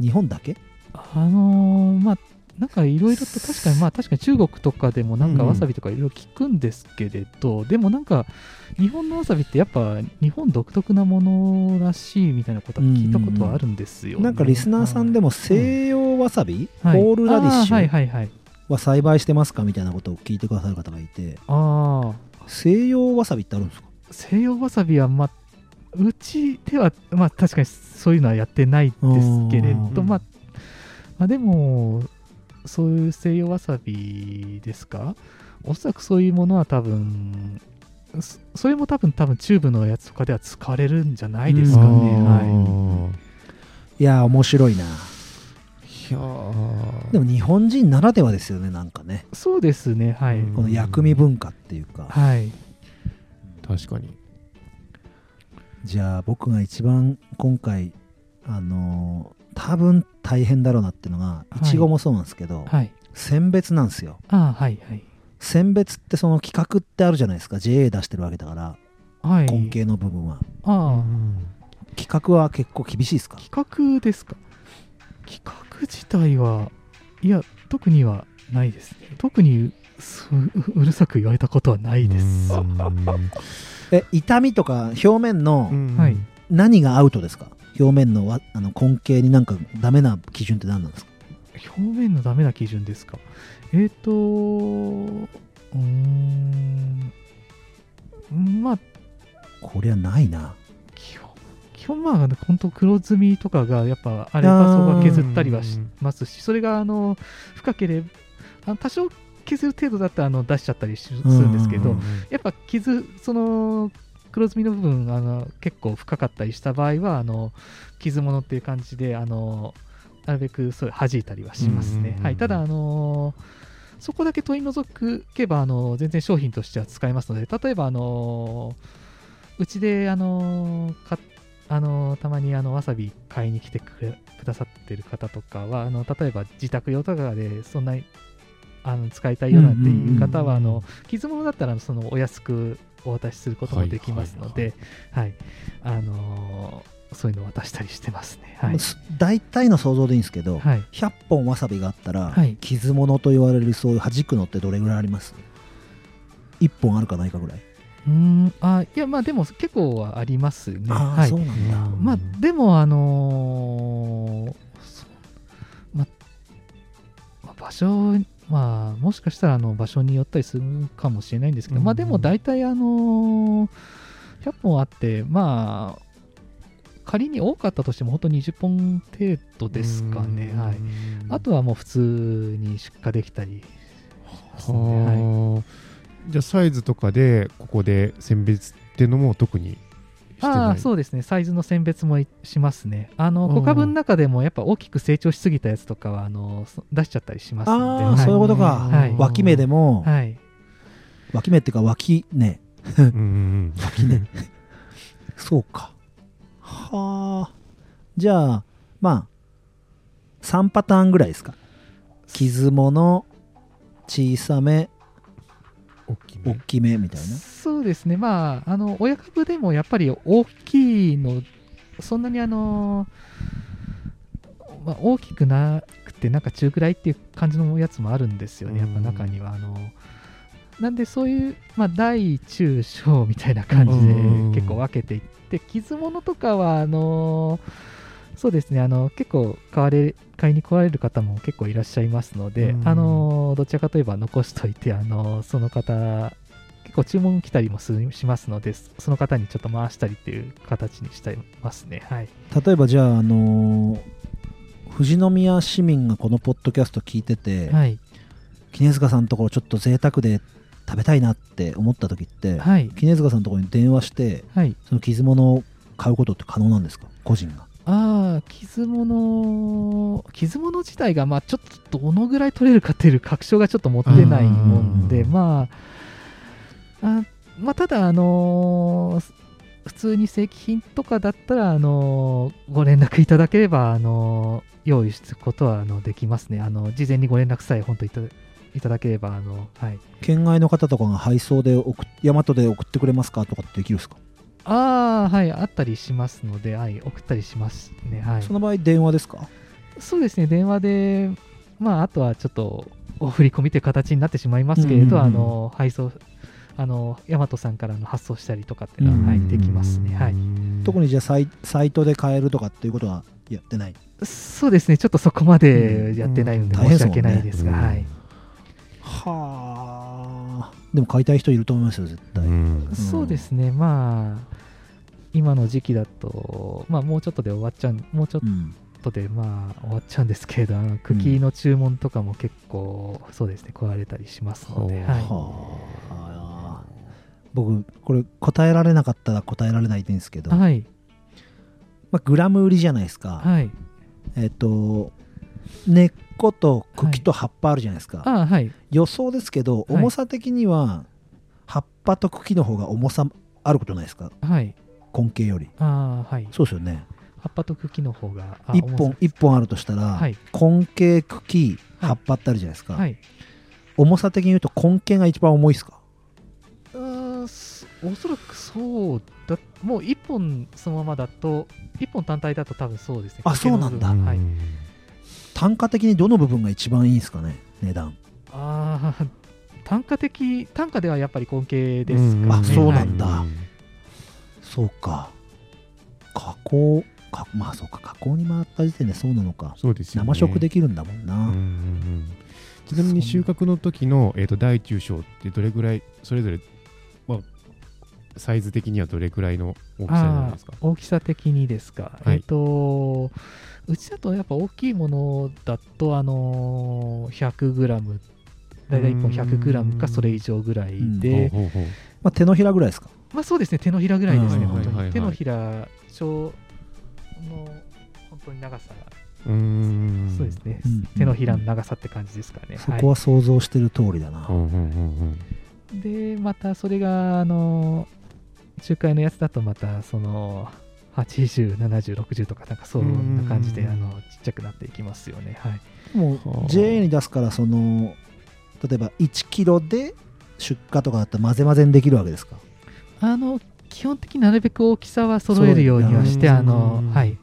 日本だけ？あのーまあなんかいろいろと確かにまあ確かに中国とかでもなんかうんわさびとかいろいろ聞くんですけれど、でもなんか日本のわさびってやっぱ日本独特なものらしいみたいなことは聞いたことはあるんですよ、ね。なんかリスナーさんでも、も西洋わさび、はいホールラディッシュはいはいは栽培してますかみたいなことを聞いてくださる方がいて。ああ西洋わさびってあるんですか西洋わさびはまあうちではまあ確かにそういうのはやってないですけれど、うん。まあ、まあでもそういう西洋わさびですか？おそらくそういうものは多分そそれも多分多分チューブのやつとかでは使われるんじゃないですかね、はい。やー面白いな。いいやー。でも日本人ならではですよねなんかね。い、そうですねはい、うんこの薬味文化っていうか。はい。確かに。じゃあ僕が一番今回あのー多分大変だろうなっていうのがはい。いちごもそうなんですけど、はい。選別なんですよ。ああはいはい。選別ってその企画ってあるじゃないですか。JA 出してるわけだからはい。根茎の部分は。ああ、企画は結構厳しいですか？企画ですか？企画自体はいや特にはないですね。特にそううるさく言われたことはないです。え痛みとか表面のはい何がアウトですか？表面のわあの根茎になんかダメな基準って何なんですか？表面のダメな基準ですか？えっ、ー、とうーんまあこりゃないな。基本基本まあ本当黒ずみとかがやっぱあればそこは削ったりはしますしそれがあの深ければあの多少削る程度だったらあの出しちゃったりしするんですけど、やっぱ傷その黒ずみの部分あの結構深かったりした場合はあの傷物っていう感じであのなるべくそう弾いたりはしますね、うん。うんうんはい、ただあのそこだけ取り除けばあの全然商品としては使えますので例えばあのうちであのかあのたまにあのわさび買いに来てくれくださってる方とかはあの例えば自宅用とかでそんなにあの使いたいようなっていう方は、あの傷物だったらそのお安くお渡しすることもできますので、はいあのーそういうのを渡したりしてますね。はい。す大体の想像でいいんですけど、はい、100本わさびがあったら、はい。傷物と言われるそういう弾くのってどれぐらいあります？1本あるかないかぐらい、うーん。あいやまあでも結構はありますね。ああ、はい。そうなんだ、まあでもあのーまあ場所まあもしかしたらあの場所によったりするかもしれないんですけど、うんまあでも大体あのー100本あってまあ仮に多かったとしても本当に20本程度ですかね。はい。あとはもう普通に出荷できたりますね。はいはあじゃあサイズとかでここで選別っていうのも特にああそうですね。サイズの選別もいしますね。あのうん。小株の中でもやっぱ大きく成長しすぎたやつとかはあのそ出しちゃったりしますので。はい。そういうことか、はい。脇芽でも、はい。脇芽っていうか脇根うんうん脇根 そうか。はあ。じゃあまあ3パターンぐらいですか。傷物小さめ大きめみたいな？そうですね。まああの親株でもやっぱり大きいのそんなにあのまあ、大きくなくてなんか中くらいっていう感じのやつもあるんですよね。やっぱ中にはあのなんでそういう、まあ、大中小みたいな感じでうん。結構分けていって傷物とかはあのそうですね。あの結構買われ買いに来られる方も結構いらっしゃいますので、うん。あのどちらかといえば残しといてあのその方結構注文来たりもするしますのでその方にちょっと回したりっていう形にしてますね。はい。例えばじゃあ、あのー富士宮市民がこのポッドキャスト聞いてて、はい。杵塚さんのところちょっと贅沢で食べたいなって思った時って、はい。杵塚さんのところに電話してはい。その傷物を買うことって可能なんですか？個人がああ、傷物、傷物自体が、まあ、ちょっとどのぐらい取れるかっていう確証がちょっと持ってないもんで、うん。まあ、あまあ、ただ、あのー普通に正規品とかだったら、あのーご連絡いただければ、あのー用意することはあのできますね。あの事前にご連絡さえ本当いたいただければ、あのはい、県外の方とかが配送で送っ大和で送ってくれますかとかってできるんですか、ああ、はい、あったりしますので、はい、送ったりしますね。はい、その場合電話ですか？そうですね、電話で、まあ、あとはちょっとお振り込みという形になってしまいますけれど、うんうんうん。あの配送あの大和さんからの発送したりとかっていうのは、はい、できますね。はい、特にじゃあサイサイトで買えるとかっていうことはやってない？そうですね、ちょっとそこまでやってないので、うん。申し訳ないですが、うん。はい、はあでも買いたい人いると思いますよ絶対、うん。そうですね、まあ、今の時期だと、まあ、もうちょっとで終わっちゃう、もうちょっうん。とで、まあ、終わっちゃうんですけれど、茎の注文とかも結構、そうですね、来られたりしますので、はい、はあ。僕これ答えられなかったら答えられないんですけど、はい、まあ、グラム売りじゃないですか、はい、えっ、と根っこと茎と葉っぱあるじゃないですか、あはい、予想ですけどい。重さ的には葉っぱと茎の方が重さあることないですか？はい、根茎より。あはい、そうですよね。葉っぱと茎の方が、あ1重さ。本一本あるとしたら、はい、根茎茎はい。葉っぱってあるじゃないですか、はい、重さ的に言うと根茎が一番重いですか？おそらくそうだ、もう1本そのままだと、1本単体だと多分そうですね。あそうなんだ。はい、単価的にどの部分が一番いいんですかね？値段。あー単価的、単価ではやっぱり根茎ですかね。あそうなんはい。だそうか。加工かまあそうか。加工に回った時点でそうなのか。そうですよね。生食できるんだもんな、うんうんうん。ちなみに収穫の時の、えー、と大中小ってどれぐらいそれぞれ、まあ、サイズ的にはどれぐらいの大きさになるんですか？あー大きさ的にですか、はい。えっ、とうちだとやっぱ大きいものだとあのー 100g 大体1本 100g かそれ以上ぐらいで、まあ、手のひらぐらいですか？まあそうですね手のひらぐらいですね、うん本当に、手のひら小の本当に長さうーん。そうですね、うん。手のひらの長さって感じですかね、そこは想像してる通りだな、うんうんうんい。でまたそれがあの中華のやつだとまたその807060とかなんかそんな感じでうんあのちっちゃくなっていきますよね。はい。もはあ。う JA に出すからその例えば1キロで出荷とかだったら混ぜ混ぜにできるわけですか？あの基本的になるべく大きさは揃えるようにはしてあのうん。はい。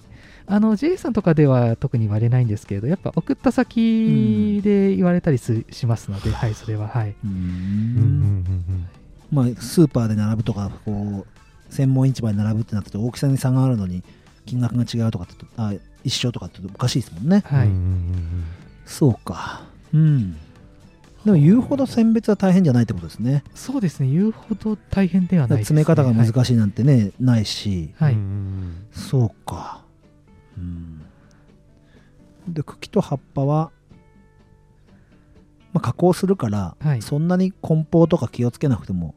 あの JA さんとかでは特に割れないんですけれどやっぱ送った先で言われたりすしますので、はいそれは。はい。うんうんうんうん。まあスーパーで並ぶとかこう専門市場に並ぶってなってて大きさに差があるのに金額が違うとかってあ一緒とかっておかしいですもんね。はい、そうか。うん。でも言うほど選別は大変じゃないってことですね。そうですね。言うほど大変ではないです、詰め方が難いしいなんてね、ないし。はい、そうか。うん。で茎と葉っぱは、まあ、加工するから、はい。そんなに梱包とか気をつけなくても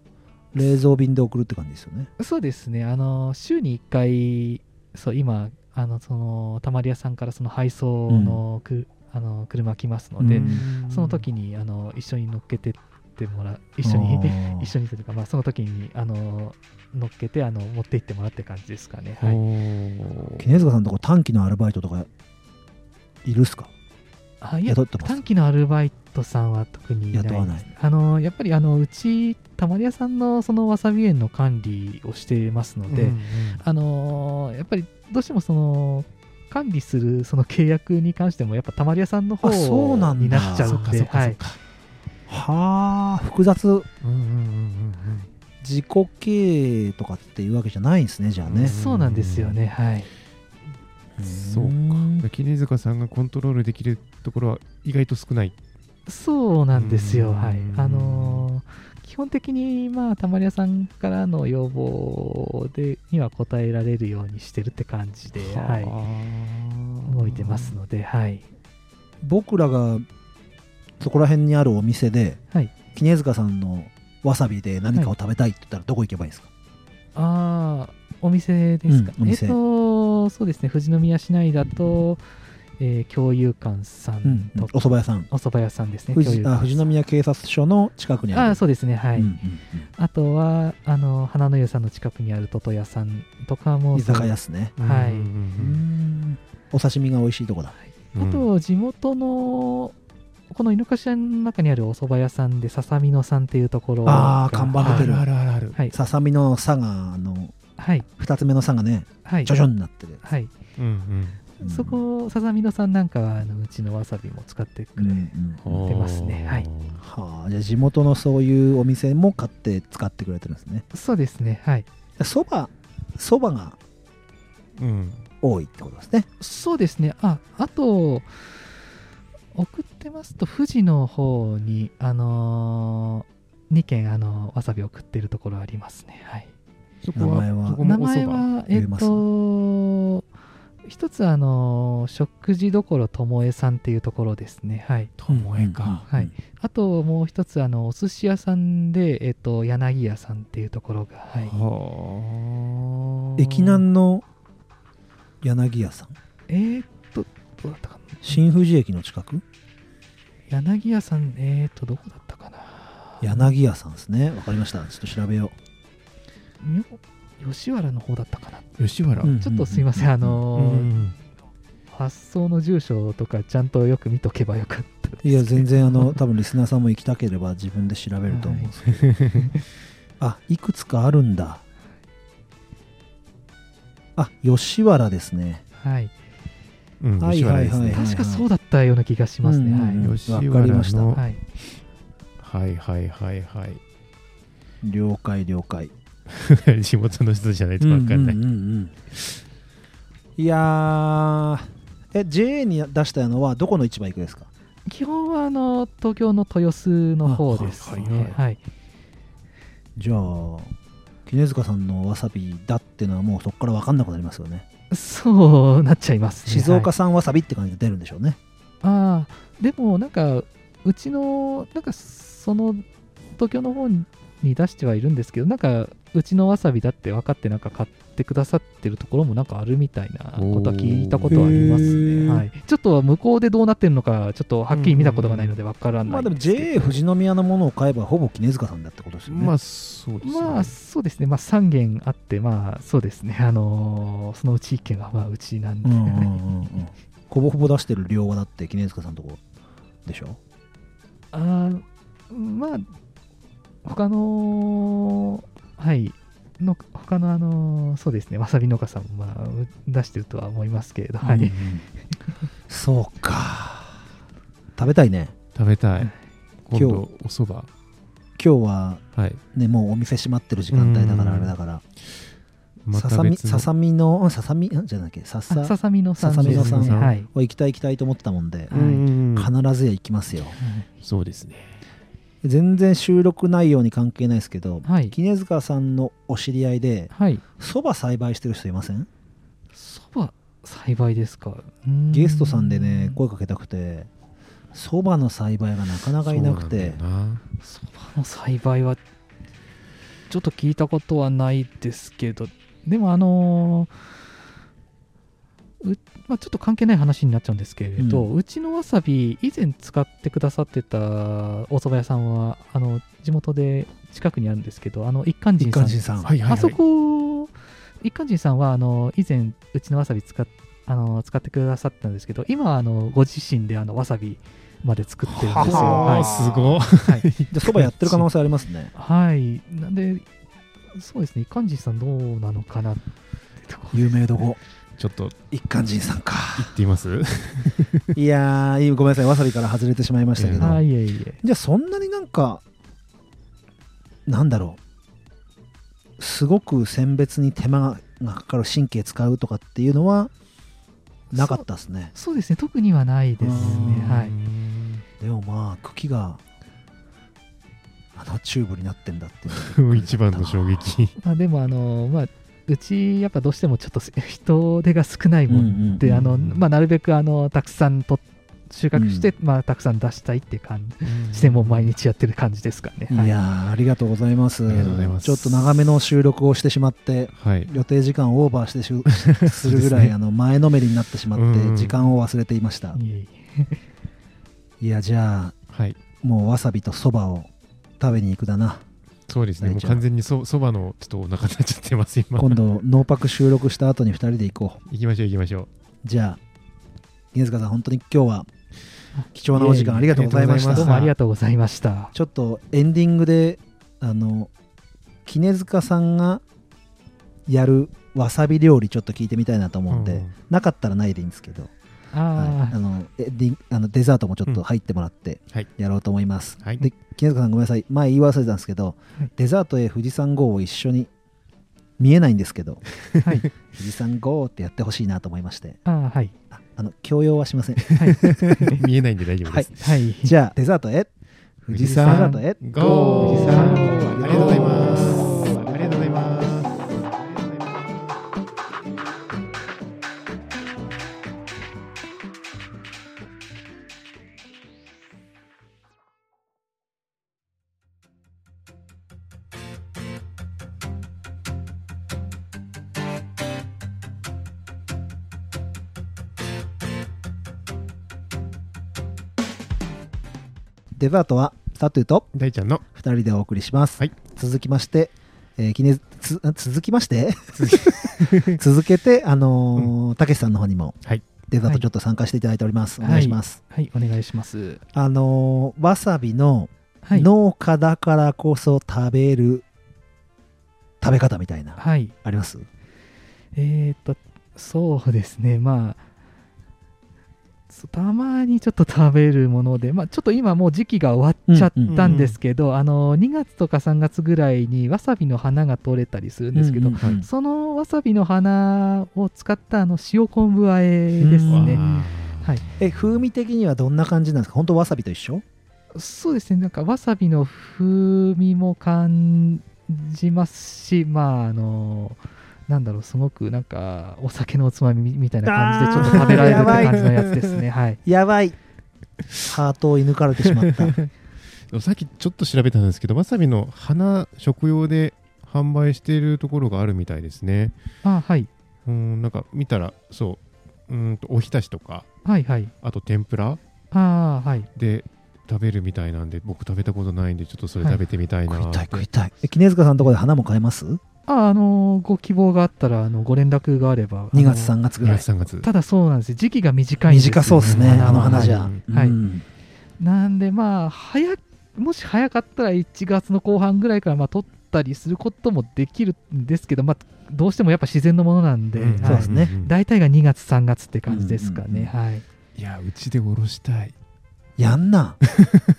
冷蔵便で送るって感じですよね。そうですね、あの週に1回、そう今、あのそのたまり屋さんからその配送のく、あの車来ますので、うん。その時にあの一緒に乗っけてってもらう、一緒に 一緒にというか、まあ、その時にあの乗っけてあの持って行ってもらって感じですかね。ほはい、う絹塚さんのとこ短期のアルバイトとかいるっすか？あいや短期のアルバイトさんは特にいない。です雇わない。あのやっぱりあのうち、たまり屋さんのそのわさび園の管理をしてますので、うんうん。あのーやっぱりどうしてもその管理するその契約に関してもやっぱたまり屋さんの方あそうなんだ。になっちゃそうっかそではい。はあ複雑。うんうんうん自己経営とかっていうわけじゃないんですねじゃあね。そうなんですよねはい。うんそううんか絹塚さんがコントロールできるところは意外と少ないそうなんですよ。うん。はい。あのー基本的にまあたまり屋さんからの要望でには応えられるようにしてるって感じではい。動いてますのではい。僕らがそこら辺にあるお店ではい。絹塚さんのわさびで何かを食べたいって言ったらどこ行けばいいですか、ああお店ですか、うんお店。えっ、とそうですね。富士宮市内だと、えー共有館さうんん。と、お蕎麦屋さん。お蕎麦屋さんですね。富士あ富士宮警察署の近くにある。あそうですね、はい。うんうんあとは、あの、花の湯さんの近くにあるトト屋さんとかうも。ん居酒屋っすね。はい。うん。うんうんお刺身が美味しいとこだ。うんあと、地元の、この井の頭の中にあるお蕎麦屋さんで、ささみのさんっていうところ。があー看板出てるあるあるあるはい。ささみの「さ」があのはい。2つ目の「さ」がね。はい。ちょちょになってるはい。うんうんうんそこささみのさんなんかはあのうちのわさびも使ってくうんれ、うん。出ますね。はい。はあじゃあ地元のそういうお店も買って使ってくれてるんですね。そうですね。はい。そばそばがうん。多いってことですね。そうですね。ああと送ってますと富士の方にあの2軒あのわさび送ってるところありますね。はい。そ名前は名前はえっと一つあの食事どころともえさんっていうところですね。はい。ともえか、はい。あともう一つあのお寿司屋さんでえっと柳屋さんっていうところがはい。はあ。駅南の柳屋さん？えー、っとどうだったかな？新富士駅の近く？柳屋さんえー、っとどこだったかな？柳屋さんですね。わかりました。ちょっと調べよみょ吉原の方だったかな。吉原、うん。ちょっとすいません。あのーうん発送の住所とかちゃんとよく見とけばよかった。ですういや全然あの 多分リスナーさんも行きたければ自分で調べると思うんですけど、あいくつかあるんだ。あ吉原ですね。はい。うんはい吉原ですね、はいはい確かそうだったような気がしますね、うんうんうん。吉原わかりました。のはい、はい、はいはいはいはい。了解了解 地元の人じゃないと分かんない、うんうんうんうんいやーえ JA に出したのはどこの市場行くですか？基本はあの東京の豊洲の方です。ねあはいはい。はいじゃあ杵塚さんのわさびだっていうのはもうそこから分かんなくなりますよね。そうなっちゃいますね。静岡はい産わさびって感じで出るんでしょうね、ああでもなんかうちのなんかその東京の方に出してはいるんですけどなんかうちのわさびだって分かってなんか買ってくださってるところもなんかあるみたいなことは聞いたことはありますね、はい、ちょっと向こうでどうなってるのかちょっとはっきり見たことがないので分からないまあでも JA 富士宮のものを買えばほぼ杵塚さんだってことですよね、まあそうですね、まあそうですね、まあ、3軒あって、まあそうですね、あのーそのうち1軒はまあうちなんで、うんうんうんうん。ほぼほぼ出してる量はだって杵塚さんのとこでしょ？あーまあ、他の、はい、の他のあのーそうですね、わさび農家さんもまあう出してるとは思いますけれど、はい、うそうか。食べたいね。食べたい。今今度お蕎麦。今日ははい。ねもうお店閉まってる時間帯だからあれだから。まささみささみのうんささみんじゃなきゃさあさ。ささみのさん。ささみのさんはい、を行きたい行きたいと思ってたもんでうんうんうん。必ずや行きますよ。そうですね全然収録内容に関係ないですけどはい、杵塚さんのお知り合いではい、そば栽培してる人いません？そば栽培ですか、ゲストさんでね声かけたくてそばの栽培がなかなかいなくて。そばの栽培はちょっと聞いたことはないですけどでもあのーうまあ、ちょっと関係ない話になっちゃうんですけれど、ううちのわさび以前使ってくださってたお蕎麦屋さんはあの地元で近くにあるんですけどあの一貫一人さん。貫人さん。はいはいはい。あそこ一貫人さんはあの以前うちのわさび使っあの使ってくださったんですけど今はあのご自身であのわさびまで作ってるんですよ。ははい。あすごい。はい。じゃあそばやってる可能性ありますね。はい。なんで、そうですね、一貫人さんどうなのかなってとこ有名どこちょっと一貫人さんか。言ってみます？いやーいいごめんなさい。わさびから外れてしまいましたけど、はい、いえいえ。じゃあそんなになんかなんだろう。すごく選別に手間がかかる神経使うとかっていうのはなかったですね。そうですね、特にはないですね。はい。でもまあ茎があのチューブになってんだっていう 一番の衝撃。まあ、でも、あの、まあ、うち、やっぱどうしてもちょっと人手が少ないもんで、うんうんあの、まあ、なるべく、あの、たくさんと収穫して、まあ、たくさん出したいって感じ。で、もう毎日やってる感じですかね。はいいやーありがとうございます。ありがとうございます。ちょっと長めの収録をしてしまってはい。予定時間をオーバーしてし するぐらい、あの前のめりになってしまうんうん。って時間を忘れていました、いえいえ。いやじゃあはい。もうわさびとそばを食べに行くだなそうですね。もう完全にそそばのちょっとお腹になっちゃってます今。今度ノーパク収録した後に2人で行こう。行きましょう行きましょう。じゃあ犬塚さん本当に今日は貴重なお時間ありがとうございました。どうもありがとうございました。ちょっとエンディングであの杵塚さんがやるわさび料理ちょっと聞いてみたいなと思うんで、うん。なかったらないでいいんですけど、はいああのえディあのデザートもちょっと入ってもらってはい。やろうと思います、はい。で木塚さんごめんなさい。前言い忘れたんですけど、はい。デザートへ富士山号を一緒に見えないんですけどあ、はい。富士山号ってやってほしいなと思いまして。ああ、はい。ああの強要はしません。はい。見えないんで大丈夫です。はい。じゃあデザートへ。富士山ゴー富士山号ありがとうございます。デザートはタトゥーと大ちゃんの2人でお送りします、はい。続きまして、えー記念つ続きまして？続 けてあのーたけしさんの方にもはい。デザートちょっと参加していただいております、お願いします、はい、お願いします。あのーわさびのはい。農家だからこそ食べる食べ方みたいな。はい。あります？えー、と、そうですね、まあ、たまにちょっと食べるもので、まあ、ちょっと今もう時期が終わっちゃったんですけど、あの2月とか3月ぐらいにわさびの花が取れたりするんですけど、うんうんうん。そのわさびの花を使ったあの塩昆布和えですうんね。わはい、え風味的にはどんな感じなんですか？本当わさびと一緒？そうですね、なんかわさびの風味も感じますし、まあ、あの、なんだろう、すごくなんかお酒のおつまみみみたいな感じで、ちょっと食べられるって感じのやつですね。はい。やばいハートを射抜かれてしまった ーさっきちょっと調べたんですけど、わさびの花食用で販売しているところがあるみたいですね。あはい。うん、なんか見たら、そう、うーんとおひたしとか、はいはい。あと天ぷらああ、はい。で食べるみたいなんで、僕食べたことないんで、ちょっとそれ食べてみたいな食いたいって食いたいえ杵塚さんのところで花も買えます？ああのご希望があったら、あのご連絡があれば。2月あの3月ぐ2らい。月3月。ただそうなんです。よ時期が短いんですよ。短そうですね。あの花じゃ、はい。はいうん。なんでまあ早もし早かったら1月の後半ぐらいからまあ取ったりすることもできるんですけど、まあ、どうしてもやっぱ自然のものなんで、うん。そうですね。んん大体が2月3月って感じですかね、うんはい。いや、うちでおろしたい。やんな。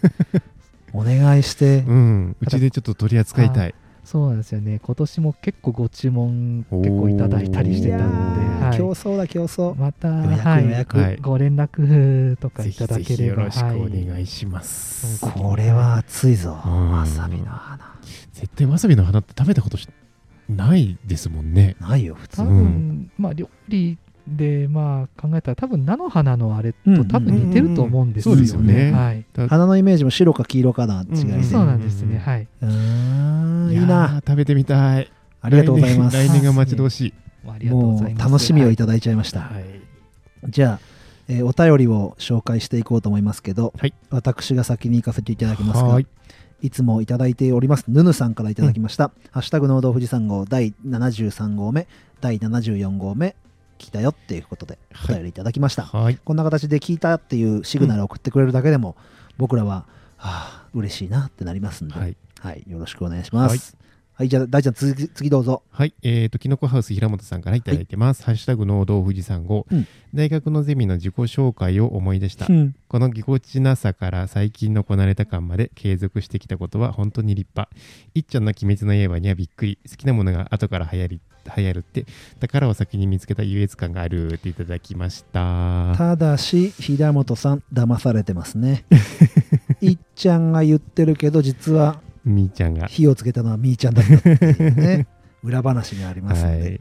お願いして。うん、うちでちょっと取り扱いたい。そうなんですよね。今年も結構ご注文結構いただいたりしてたんで、はい。競争だ競争。また、予約はい予約はい。ご連絡とかいただければ。ぜひよろしくおはい願いします。はいこれは熱いぞ。うん。わさびの花。絶対わさびの花って食べたことしないですもんね。ないよ普通。多分、まあ料理でまあ考えたら多分菜の花のあれうんうんと多分似てると思うんですよね。そうですよねはい。花のイメージも白か黄色かな違いでうんそうなんですね。はい。うーんいいやなー食べてみたい。ありがとうございます来年が待ち遠しい。ありがとうごもざいうます。楽しみをいたただいちゃいました、はい。じゃあ、えーお便りを紹介していこうと思いますけど、はい私が先に行かせていただきますがはいいつもいただいておりますヌヌさんからいただきました、ハッシュタグ農道富士山号第73号目第74号目聞いたよっていうことでお便りいただきました、はい。こんな形で聞いたっていうシグナルを送ってくれるだけでも、僕らは、はあ、嬉しいなってなりますんで、はい。はい、よろしくお願いします。はい、じゃあ、大ちゃん、次、次どうぞ。はい。えっ、と、きのこハウス平本さんからいただいてます。ハッシュタグ農道富士山号、うん大学のゼミの自己紹介を思い出した。うんこのぎこちなさから最近のこなれた感まで継続してきたことは本当に立派。一丁の鬼滅の刃にはびっくり。好きなものが後から流行り、流行るって、宝を先に見つけた優越感があるっていただきました。ただし、平本さん、騙されてますね。いっちゃんが言ってるけど、実はみーちゃんが。火をつけたのはみーちゃんだったっていうね、裏話がありますはので、い。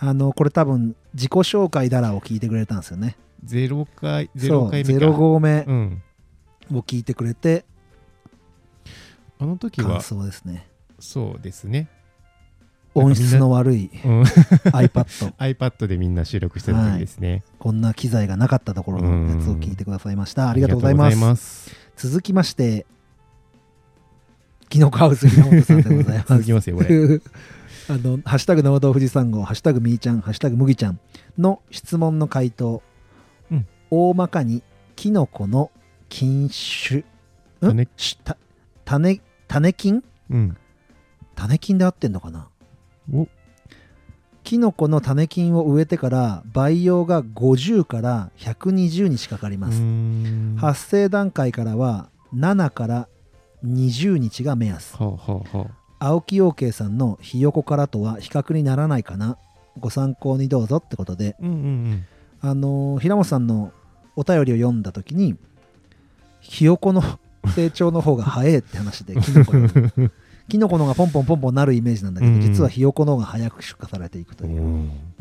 あの、これ多分、自己紹介だらを聞いてくれたんですよね。ゼロ回、ゼそう、ロ回目か。0号目うん。を聞いてくれて、あの時は感、想ですね。そうですね。音質の悪いうん。iPad。iPad でみんな収録してた時ですね。こんな機材がなかったところのやつを聞いてくださいました。ありがとうございます。続きまして、キノコハウス平本さんでございます。続きますよ、これ。あの、ハッシュタグ農道富士山号、ハッシュタグみーちゃん、ハッシュタグ麦ちゃんの質問の回答。うん大まかに、キノコの菌種、ん？種種、種菌？うん。種菌で合ってんのかな？おキノコの種菌を植えてから培養が50から120日かかります、発生段階からは7から20日が目安。青木陽慶さんのひよこからとは比較にならないかな。ご参考にどうぞってことで。うんうんあのー平本さんのお便りを読んだ時にひよこの 成長の方が早いって話でキノコ キノコの方がポンポンポンポンなるイメージなんだけど、うん。実はひよこの方が早く出荷されていくとうんいう、お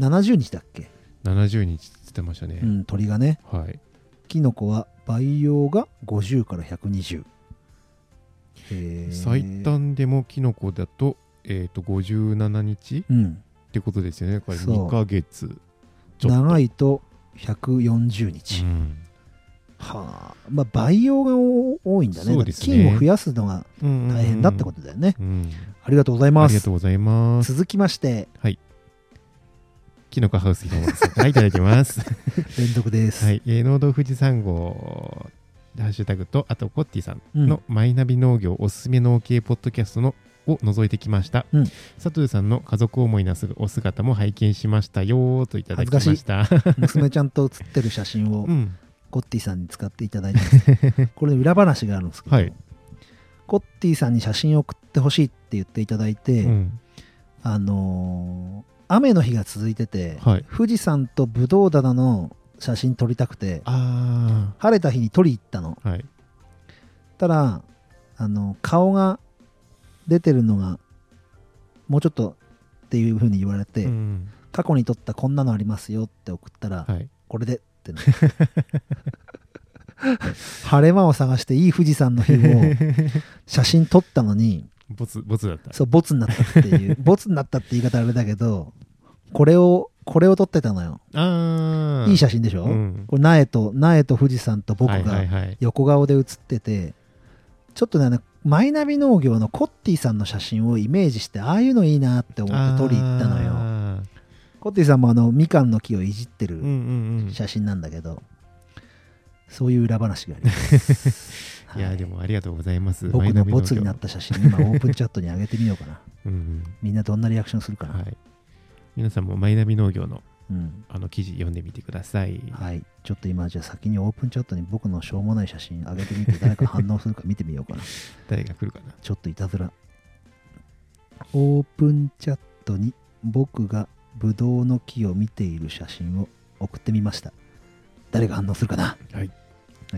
ー70日だっけ、70日って言ってましたね、うん、鳥がね。はい。キノコは培養が50から120へー。最短でもキノコだと,、えー、と57日？うん。ってことですよね。これそう。2ヶ月長いと140日、うんはあ。まあ培養が多いんだね。ね。菌を増やすのがうん大変だってことだよね、うんありがとうございあます。りがとうございます。続きまして。キノコハウスひもさんからいただいてます。連続です、はい、えー、農道富士山号。ハッシュタグとあとコッティさんうん。のマイナビ農業おすすめ農系ポッドキャストのを覗いてきました、うん。佐藤さんの家族思いなすお姿も拝見しましたよーといただきました。娘ちゃんと写ってる写真をうんコッティさんに使っていただいて これ裏話があるんですけど、はい。コッティさんに写真を送ってほしいって言っていただいて、うん。あのー雨の日が続いてて、はい。富士山とブドウ棚の写真撮りたくてあ晴れた日に撮り行ったの。あはい。たらあの顔が出てるのがもうちょっとっていう風に言われて、うん。過去に撮ったこんなのありますよって送ったら、はい。これでってね晴れ間を探していい富士山の日を 写真撮ったのにボツボツだった。そうボツになったっていう。ボツになったって言い方あれだけどこれをこれを撮ってたのよ。いい写真でしょ、うん。これ苗と苗と富士山と僕はいはがいはい。横顔で写っててちょっとねマイナビ農業のコッティさんの写真をイメージしてああいうのいいなって思って撮り行ったのよ。あコッティさんもあのみかんの木をいじってるーうんうんうん写真なんだけど、そういう裏話があります。いやでもありがとうございます僕のボツになっった写真、今オープンチャットに上げてみようかな。うんうんみんなどんなリアクションするかな。はい皆さんもマイナビ農業のうん。あの記事読んでみてくださいはい。ちょっと今、じゃあ先にオープンチャットに僕のしょうもない写真上げてみて、誰か反応するか見てみようかな。誰が来るかなちょっといたずら。オープンチャットに僕がブドウの木を見ている写真を送ってみました。誰が反応するかな？はい、はい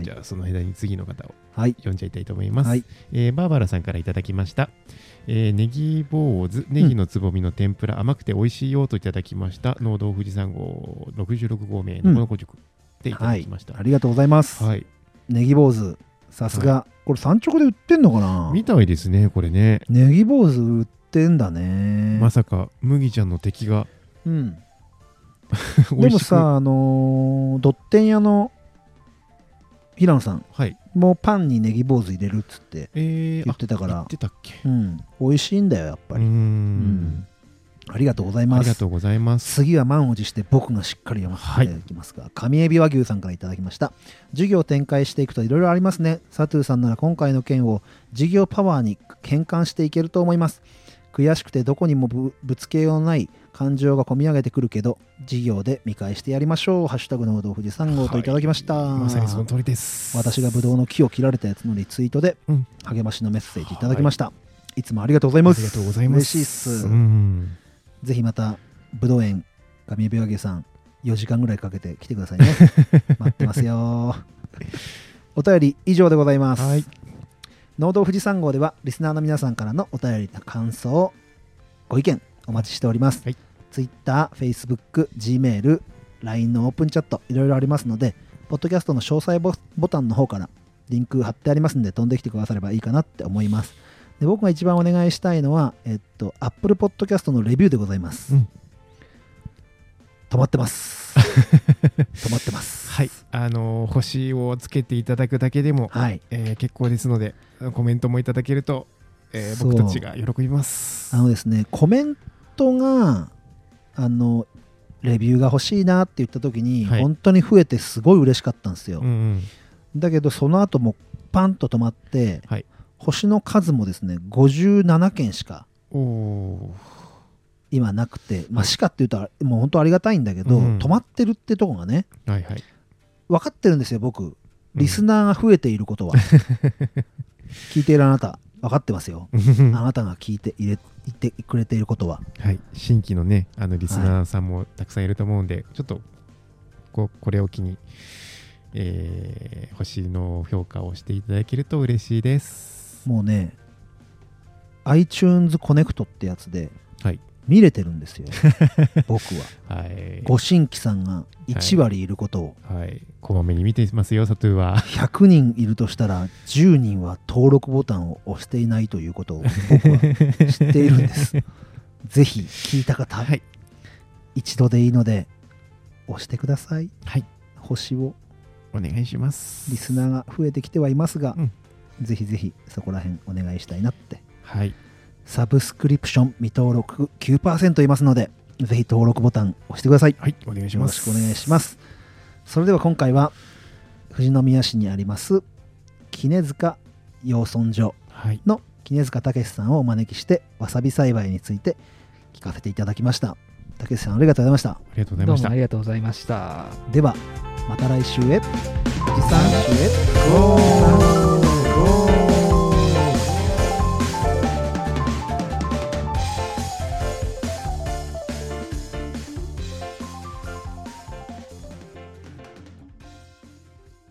じゃあその間に次の方をはい。読んじゃいたいと思います、はい。えーバーバラさんからいただきました、えーネギ坊主ネギのつぼみの天ぷら、甘くて美味しいよといただきました農道富士山号66号名のこのご塾でいたはいだきました、ありがとうございます。はいネギ坊主。さすが。これ産直で売ってんのかな？みたいですねこれねネギ坊主売ってんだね。まさか麦ちゃんの敵がうん。美でもさ、あのードッテン屋の平野さん。はい。もうパンにネギ坊主入れるっつって、えー、言ってたから。あ言ってたっけ？うん、美味しいんだよ、やっぱり。うーん。うん。ありがとうございあます。りがとうございます。次は満を持して僕がしっかり読ませていただきますが、上エビ和牛さんからいただきました。授業を展開していくといろいろありますね。サトゥーさんなら今回の件を事業パワーに変換していけると思います悔しくてどこにもぶぶつけようのない感情が込み上げてくるけど事業で見返してやりましょう。ハッシュタグの富士山号とい。ただきました、はいまさにその通りです。私がブドウの木を切られたやつのリツイートでうん。励ましのメッセージいただきました、い、つもありがとうございます。ありがとうございます。嬉しいっす、うん。ぜひまた、ぶどう園、上部和牛さん、4時間ぐらいかけて来てくださいね。待ってますよ。お便り以上でございます。はい農道富士山号では、リスナーの皆さんからのお便りの感想、ご意見、お待ちしております。はい Twitter、Facebook、Gmail、LINE のオープンチャット、いろいろありますので、ポッドキャストの詳細ボボタンの方からリンク貼ってありますんで、飛んできてくださればいいかなって思います。で僕が一番お願いしたいのは、えっと、Apple Podcast のレビューでございます。うん止まってます。止まってます。はいあのー星をつけていただくだけでも、はい。えー結構ですのでコメントもいただけると、えー僕たちが喜びますあのですね、コメントが、あの、レビューが欲しいなって言った時に、はい本当に増えてすごい嬉しかったんですよ。うんうんだけど、その後もパンと止まって、はい星の数もですね、57件しか今なくて、まあ、はい。しかっていうともう本当ありがたいんだけど、うん。止まってるってとこがねはいはい。分かってるんですよ僕。リスナーが増えていることは、聞いているあなた分かってますよ。う んあなたが聞いて入れいてくれていることは。はい、新規のね、あのリスナーさんもたくさんいると思うんで、ちょっとここれを機に、えー星の評価をしていただけると嬉しいです。もうね iTunes コネクトってやつではい、見れてるんですよ。僕は。はい、ご新規さんが1割いることを、はい、こまめに見てますよ、サトゥーは。100人いるとしたら10人は登録ボタンを押していないということを僕は知っているんです。ぜひ聞いた方、はい、一度でいいので押してください。はい、星を。お願いします。リスナーが増えてきてはいますが、うん。ぜひぜひそこら辺お願いしたいなって。はい、サブスクリプション未登録9%いますのでぜひ登録ボタン押してください。はい、お願いしよろます。しくお願いします。それでは今回は富士宮市にあります杵塚養豚場はい、の杵塚武さんをお招きしてわさび栽培について聞かせていただきました。武さんありがとうございました。ありがとうございました。どうもあ。りがとうございました。ではまた来週へ。富士山市へ。ゴー